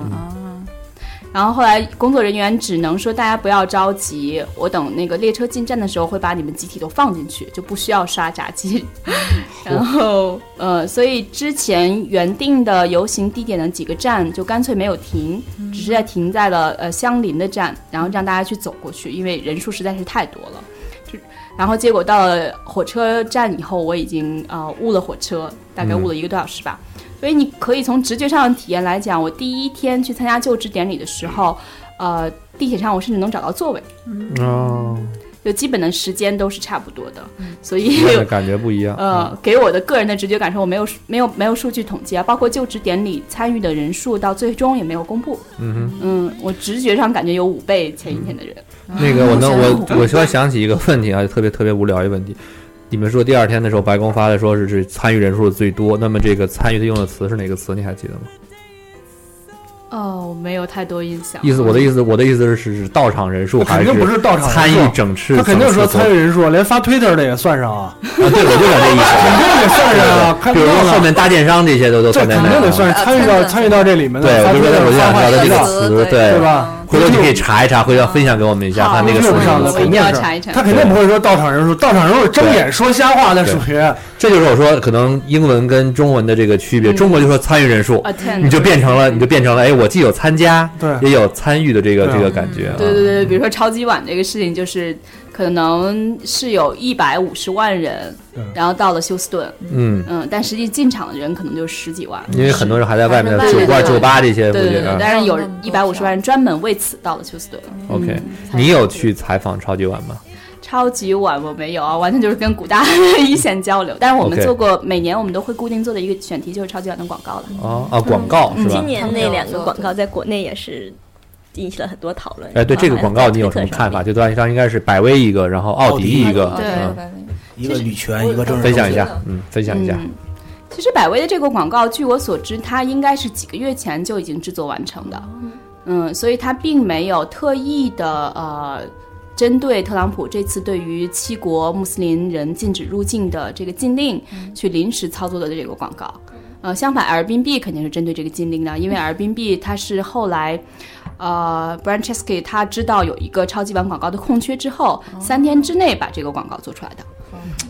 然后后来工作人员只能说大家不要着急，我等那个列车进站的时候会把你们集体都放进去，就不需要刷闸机。然后呃，所以之前原定的游行地点的几个站就干脆没有停，只是在停在了呃相邻的站，然后让大家去走过去，因为人数实在是太多了。就然后结果到了火车站以后，我已经呃误了火车，大概误了一个多小时吧。所以你可以从直觉上的体验来讲，我第一天去参加就职典礼的时候，呃，地铁上我甚至能找到座位，哦，就基本的时间都是差不多的，所以那个感觉不一样。呃，给我的个人的直觉感受，我没有没有没有数据统计啊，包括就职典礼参与的人数到最终也没有公布。嗯哼。嗯，我直觉上感觉有五倍前一天的人。那个我能我 我突然想起一个问题啊，特别特别无聊一个问题。你们说第二天的时候，白宫发的说是是参与人数最多，那么这个参与的用的词是哪个词？你还记得吗？哦，我没有太多印象。意思我的意思我的意思是是是到场人数还肯定不是到场人数参与整次？他肯定说参与与人数，连发推特的也算上啊，啊，对，我就有这意思。肯定得算上啊。比如说后面大电商这些都都这算在内啊。肯定得算参与到参与到这里面的。对，我就说我就想到的这个题词，对吧？回头你可以查一查，回头分享给我们一下，他那个词用不上的，是什么词肯定是他肯定不会说到场人数，到场人数睁眼说瞎话，那属于这就是我说可能英文跟中文的这个区别。中国就说参与人数你就变成了你就变成了哎，我既有参加，对也有参与的这个这个感觉啊。对对对，比如说超级碗这个事情，就是可能是有一百五十万人，然后到了休斯顿，嗯嗯，但实际进场的人可能就十几万，因为很多人还在外面的酒吧酒吧这些对对对。但是有一百五十万人专门为此到了休斯顿。OK，嗯你有去采访超级碗吗？超级碗我没有啊，完全就是跟古大 一线交流。但是我们做过每年我们都会固定做的一个选题就是超级碗的广告了。哦啊，广告是吧今？年那两个广告在国内也是引起了很多讨论。哎，对这个广告你有什么看法？就段上应该是百威一个，然后奥迪一个，对嗯一个女权，一个政治分享一下，嗯，分享一下。嗯其实百威的这个广告，据我所知，它应该是几个月前就已经制作完成的，嗯，所以它并没有特意的呃，针对特朗普这次对于七国穆斯林人禁止入境的这个禁令去临时操作的这个广告。呃，相反，Airbnb 肯定是针对这个禁令的，因为 Airbnb 它是后来，呃 b r a n c h e s k y 他知道有一个超级版广告的空缺之后，三天之内把这个广告做出来的。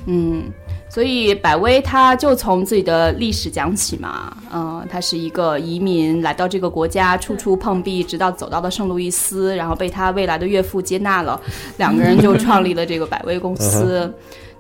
嗯，所以百威他就从自己的历史讲起嘛，嗯、他是一个移民来到这个国家，处处碰壁，直到走到了圣路易斯，然后被他未来的岳父接纳了，两个人就创立了这个百威公司。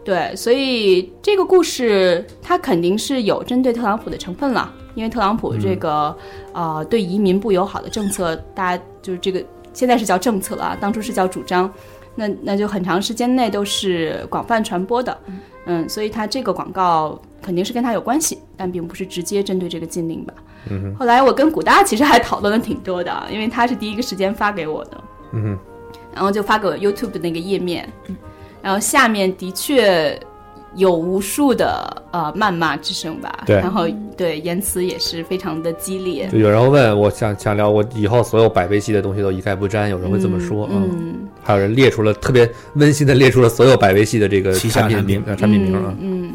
对，所以这个故事它肯定是有针对特朗普的成分了，因为特朗普这个、呃对移民不友好的政策，大家就是这个现在是叫政策了啊，当初是叫主张，那那就很长时间内都是广泛传播的，嗯，所以他这个广告肯定是跟他有关系，但并不是直接针对这个禁令吧。嗯哼，后来我跟古大其实还讨论了挺多的，因为他是第一个时间发给我的，嗯哼，然后就发给我 YouTube 的那个页面，然后下面的确有无数的呃谩骂之声吧，对。然后对言辞也是非常的激烈，就有人问我想想聊，我以后所有百威系的东西都一概不沾，有人会这么说，嗯。嗯，还有人列出了特别温馨的列出了所有百威系的这个旗下产品产品。名呃产品名啊，嗯，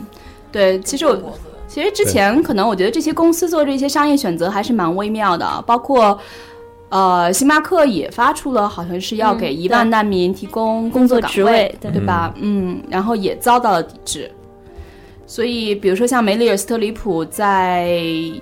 对，其实我其实之前可能我觉得这些公司做这些商业选择还是蛮微妙的，包括。呃，星巴克也发出了好像是要给嗯一万难民提供工作岗职位对对吧？嗯，然后也遭到了抵制。所以，比如说像梅里尔·斯特里普在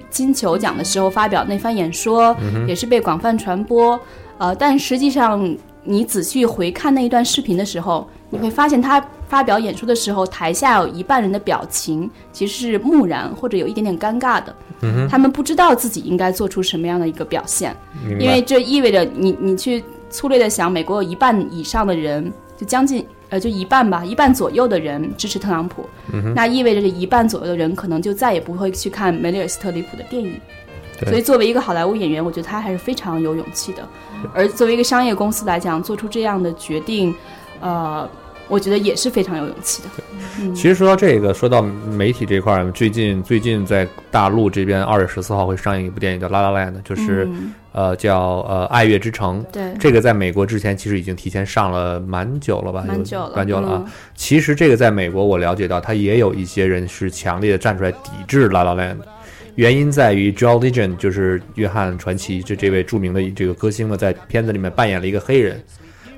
金球奖的时候发表那番演说，嗯也是被广泛传播。呃，但实际上，你仔细回看那一段视频的时候，你会发现他发表演说的时候，台下有一半人的表情其实是木然或者有一点点尴尬的。嗯他们不知道自己应该做出什么样的一个表现，因为这意味着你你去粗略的想，美国有一半以上的人，就将近呃就一半吧，一半左右的人支持特朗普，嗯那意味着这一半左右的人可能就再也不会去看梅里尔·斯特里普的电影。对所以，作为一个好莱坞演员，我觉得他还是非常有勇气的。而作为一个商业公司来讲，做出这样的决定，呃，我觉得也是非常有勇气的。嗯，其实说到这个，说到媒体这块儿，最近最近在大陆这边二月十四号会上映一部电影叫《拉拉 La Land》，就是、嗯呃叫呃《爱乐之城》。对这个在美国之前其实已经提前上了蛮久了吧？蛮久了蛮久了啊。嗯其实这个在美国我了解到，他也有一些人是强烈的站出来抵制《La La Land》。原因在于 Joel Legend 就是约翰传奇，就这位著名的这个歌星呢，在片子里面扮演了一个黑人。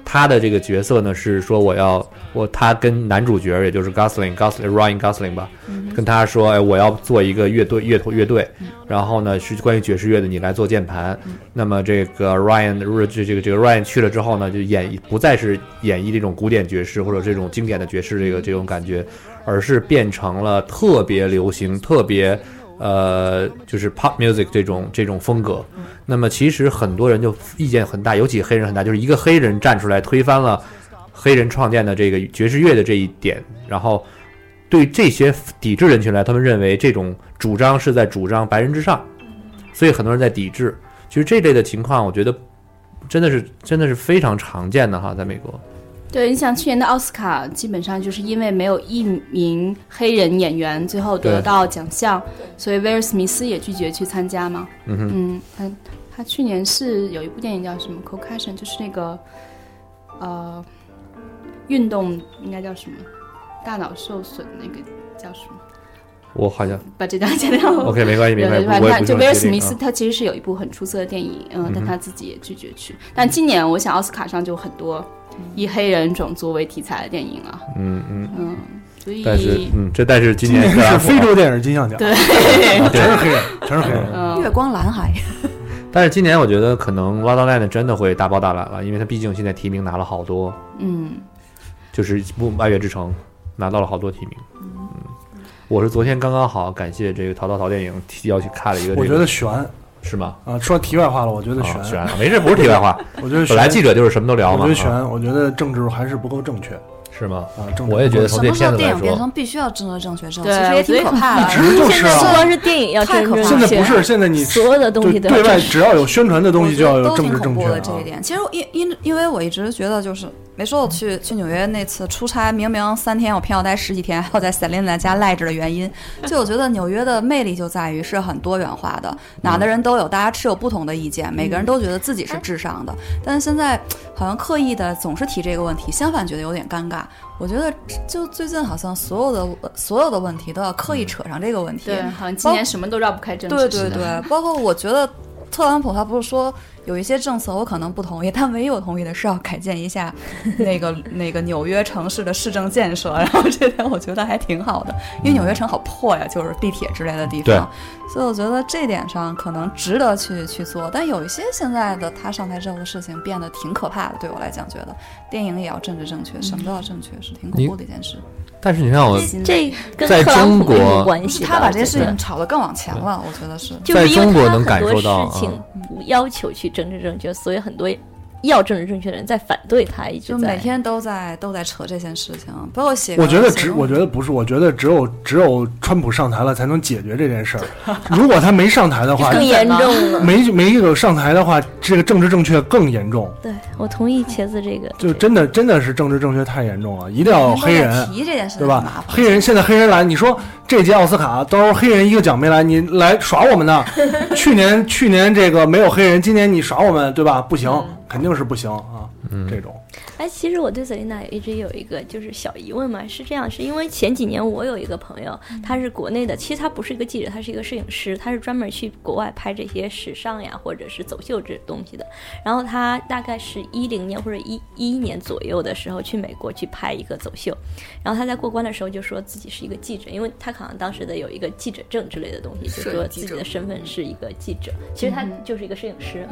他的这个角色呢是说我要我他跟男主角也就是 Gosling Gosling Ryan Gosling 吧，跟他说哎我要做一个乐队乐团乐队，然后呢是关于爵士乐的，你来做键盘。那么这个 Ryan 这这个这个 Ryan 去了之后呢，就演不再是演绎这种古典爵士或者这种经典的爵士这个这种感觉，而是变成了特别流行、特别呃就是 pop music 这种这种风格。那么其实很多人就意见很大，尤其黑人很大，就是一个黑人站出来推翻了黑人创建的这个爵士乐的这一点，然后对这些抵制人群来，他们认为这种主张是在主张白人之上，所以很多人在抵制。其实这类的情况，我觉得真的是真的是非常常见的哈，在美国。对，你想去年的奥斯卡，基本上就是因为没有一名黑人演员最后得到奖项，所以威尔·史密斯也拒绝去参加嘛。嗯哼嗯，他他去年是有一部电影叫什么《Concussion》，就是那个呃运动应该叫什么，大脑受损那个叫什么？我好像 把这张剪掉。OK，没关系没关系对对他就威尔·史密斯，他其实是有一部很出色的电影，嗯，但他自己也拒绝去。但今年我想奥斯卡上就很多以黑人种族为题材的电影了，嗯嗯。嗯，所以但是嗯，这但是今年是非洲电影金像奖。对。啊全是黑人，全是黑人。嗯。月光蓝海，但是今年我觉得可能《La La Land》真的会大包大揽了，因为它毕竟现在提名拿了好多，嗯。就是《不爱乐之城》拿到了好多提名。嗯，我是昨天刚刚好感谢这个淘淘淘电影提要去看了一个、这个，我觉得悬是吗？啊，说题外话了，我觉得哦悬，悬没事不是题外话 我觉得本来记者就是什么都聊嘛我觉得悬，啊我觉得政治还是不够正确。是吗？啊，政治我也觉得从这什么时候片子来电影变，成必须要政治正确之后，其实也挺可怕的。一直就是现在不啊。光是电影要太可怕现在不是，现在你所有的东西对对外只要有宣传的东西就要有政治挺恐怖正确啊。的这一点。其实因因因为我一直觉得就是。没说我去去纽约那次出差，明明三天，我偏要待十几天，还要在 Selina 家赖着的原因，就我觉得纽约的魅力就在于是很多元化的，哪的人都有，大家持有不同的意见，每个人都觉得自己是至上的。但是现在好像刻意的总是提这个问题，相反觉得有点尴尬。我觉得就最近好像所有的所有的问题都要刻意扯上这个问题。对，好像今年什么都绕不开政治。对对对，包括我觉得特朗普他不是说有一些政策我可能不同意，但唯一我同意的是要改建一下 那个那个纽约城市的市政建设，然后这点我觉得还挺好的，因为纽约城好破呀，就是地铁之类的地对方，所以我觉得这点上可能值得去去做。但有一些现在的他上台之后的事情变得挺可怕的，对我来讲，觉得电影也要政治正确，什么都要正确，是挺恐怖的一件事。但是你看我这跟在特朗普没中国有关系吧。是他把这些事情炒得更往前了，我觉得是。就是因为在中国他能感很多受到事情啊不要求去政治正确，所以很多要政治正确的人在反对他，一直就每天都在都在扯这件事情，包括写。我觉得只，我觉得不是，我觉得只有只有川普上台了才能解决这件事儿。如果他没上台的话，更严重了。没没有上台的话，这个政治正确更严重。对我同意茄子这个，就真的真的是政治正确太严重了，一定要黑人，提这件事对吧？黑人现在黑人来，你说这届奥斯卡都是黑人一个奖没来，你来耍我们呢？去年去年这个没有黑人，今年你耍我们，对吧？不行，肯定是不行啊，这种。哎，其实我对瑟琳娜一直有一个就是小疑问嘛，是这样，是因为前几年我有一个朋友，他是国内的，其实他不是一个记者，他是一个摄影师，他是专门去国外拍这些时尚呀或者是走秀这东西的。然后他大概是一零年或者一一年左右的时候去美国去拍一个走秀，然后他在过关的时候就说自己是一个记者，因为他好像当时的有一个记者证之类的东西，就说自己的身份是一个记者，其实他就是一个摄影师。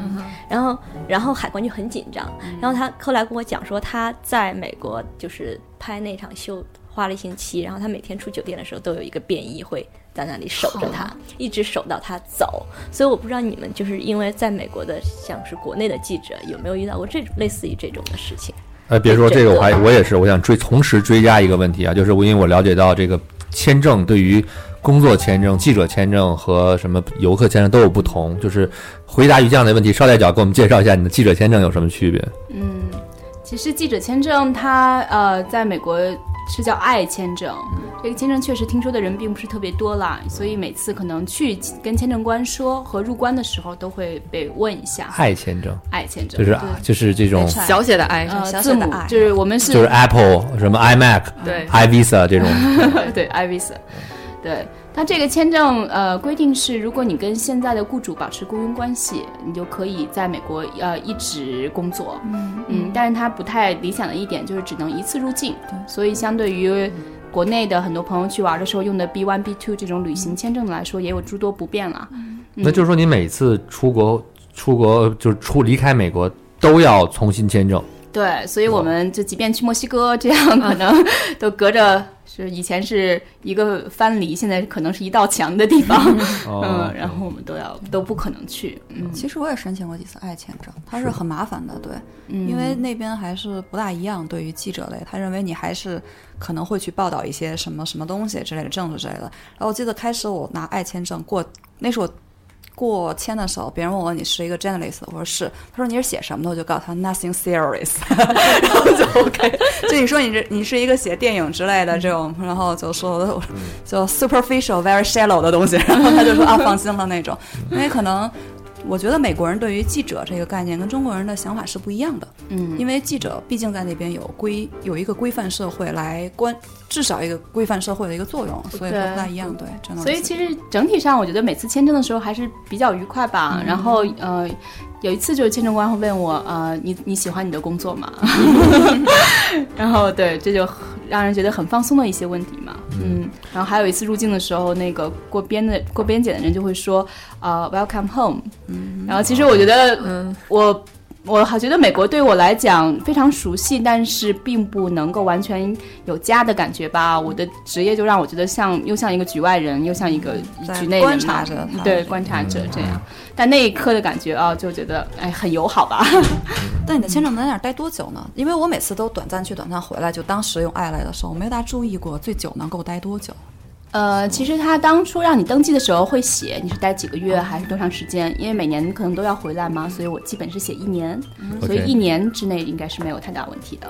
然后，然后海关就很紧张。然后他后来跟我讲说，他在美国就是拍那场秀花了一星期，然后他每天出酒店的时候都有一个便衣会在那里守着他，一直守到他走。所以我不知道你们就是因为在美国的像是国内的记者有没有遇到过这种类似于这种的事情？哎，别说这个，我还我也是，我想追同时追加一个问题啊，就是我因为我了解到这个签证对于工作签证、记者签证和什么游客签证都有不同，就是回答于这样的问题，捎带脚给我们介绍一下你的记者签证有什么区别？嗯，其实记者签证它呃，在美国是叫爱签证，这个签证确实听说的人并不是特别多啦，所以每次可能去跟签证官说和入关的时候都会被问一下。爱签证，爱签证就是就是这种小写的 i，字母写的爱。就是我们是就是 Apple 什么 iMac、对。iVisa 这种，对 iVisa，对它这个签证呃规定是，如果你跟现在的雇主保持雇佣关系，你就可以在美国呃一直工作。嗯嗯，但是它不太理想的一点就是只能一次入境，所以相对于国内的很多朋友去玩的时候用的 B one B two 这种旅行签证来说，也有诸多不便了。那就是说你每次出国出国就是出离开美国都要重新签证。对，所以我们就即便去墨西哥，这样可能 都隔着是以前是一个藩篱，现在可能是一道墙的地方，哦嗯，然后我们都要都不可能去，嗯，其实我也申请过几次爱签证，它是很麻烦的，对，嗯因为那边还是不大一样。对于记者类，他认为你还是可能会去报道一些什么什么东西之类的政治之类的。然后我记得开始我拿爱签证过，那是我过签的时候，别人问我你是一个 journalist，我说是，他说你是写什么的，我就告诉他 nothing serious，然后就 OK。就你说你这你是一个写电影之类的这种，然后就说就 superficial very shallow 的东西，然后他就说啊放心了那种，因为可能。我觉得美国人对于记者这个概念跟中国人的想法是不一样的，嗯因为记者毕竟在那边有规有一个规范社会来关，至少一个规范社会的一个作用，所以说不大一样，对，真的。所以其实整体上，我觉得每次签证的时候还是比较愉快吧。然后呃，有一次就是签证官会问我，呃，你你喜欢你的工作吗？然后对，这就让人觉得很放松的一些问题嘛。嗯，然后还有一次入境的时候，那个过边的过边检的人就会说，呃，Welcome home。嗯，然后其实我觉得，嗯，我。我好觉得美国对我来讲非常熟悉，但是并不能够完全有家的感觉吧。我的职业就让我觉得像又像一个局外人，又像一个局内人观察着他对观察者这样。但那一刻的感觉啊，就觉得哎很友好吧。但你的签证能在那儿待多久呢？因为我每次都短暂去短暂回来，就当时用爱来的时候，我没有大注意过最久能够待多久。呃，其实他当初让你登记的时候会写你是待几个月还是多长时间，因为每年可能都要回来嘛，所以我基本是写一年，所以一年之内应该是没有太大问题的。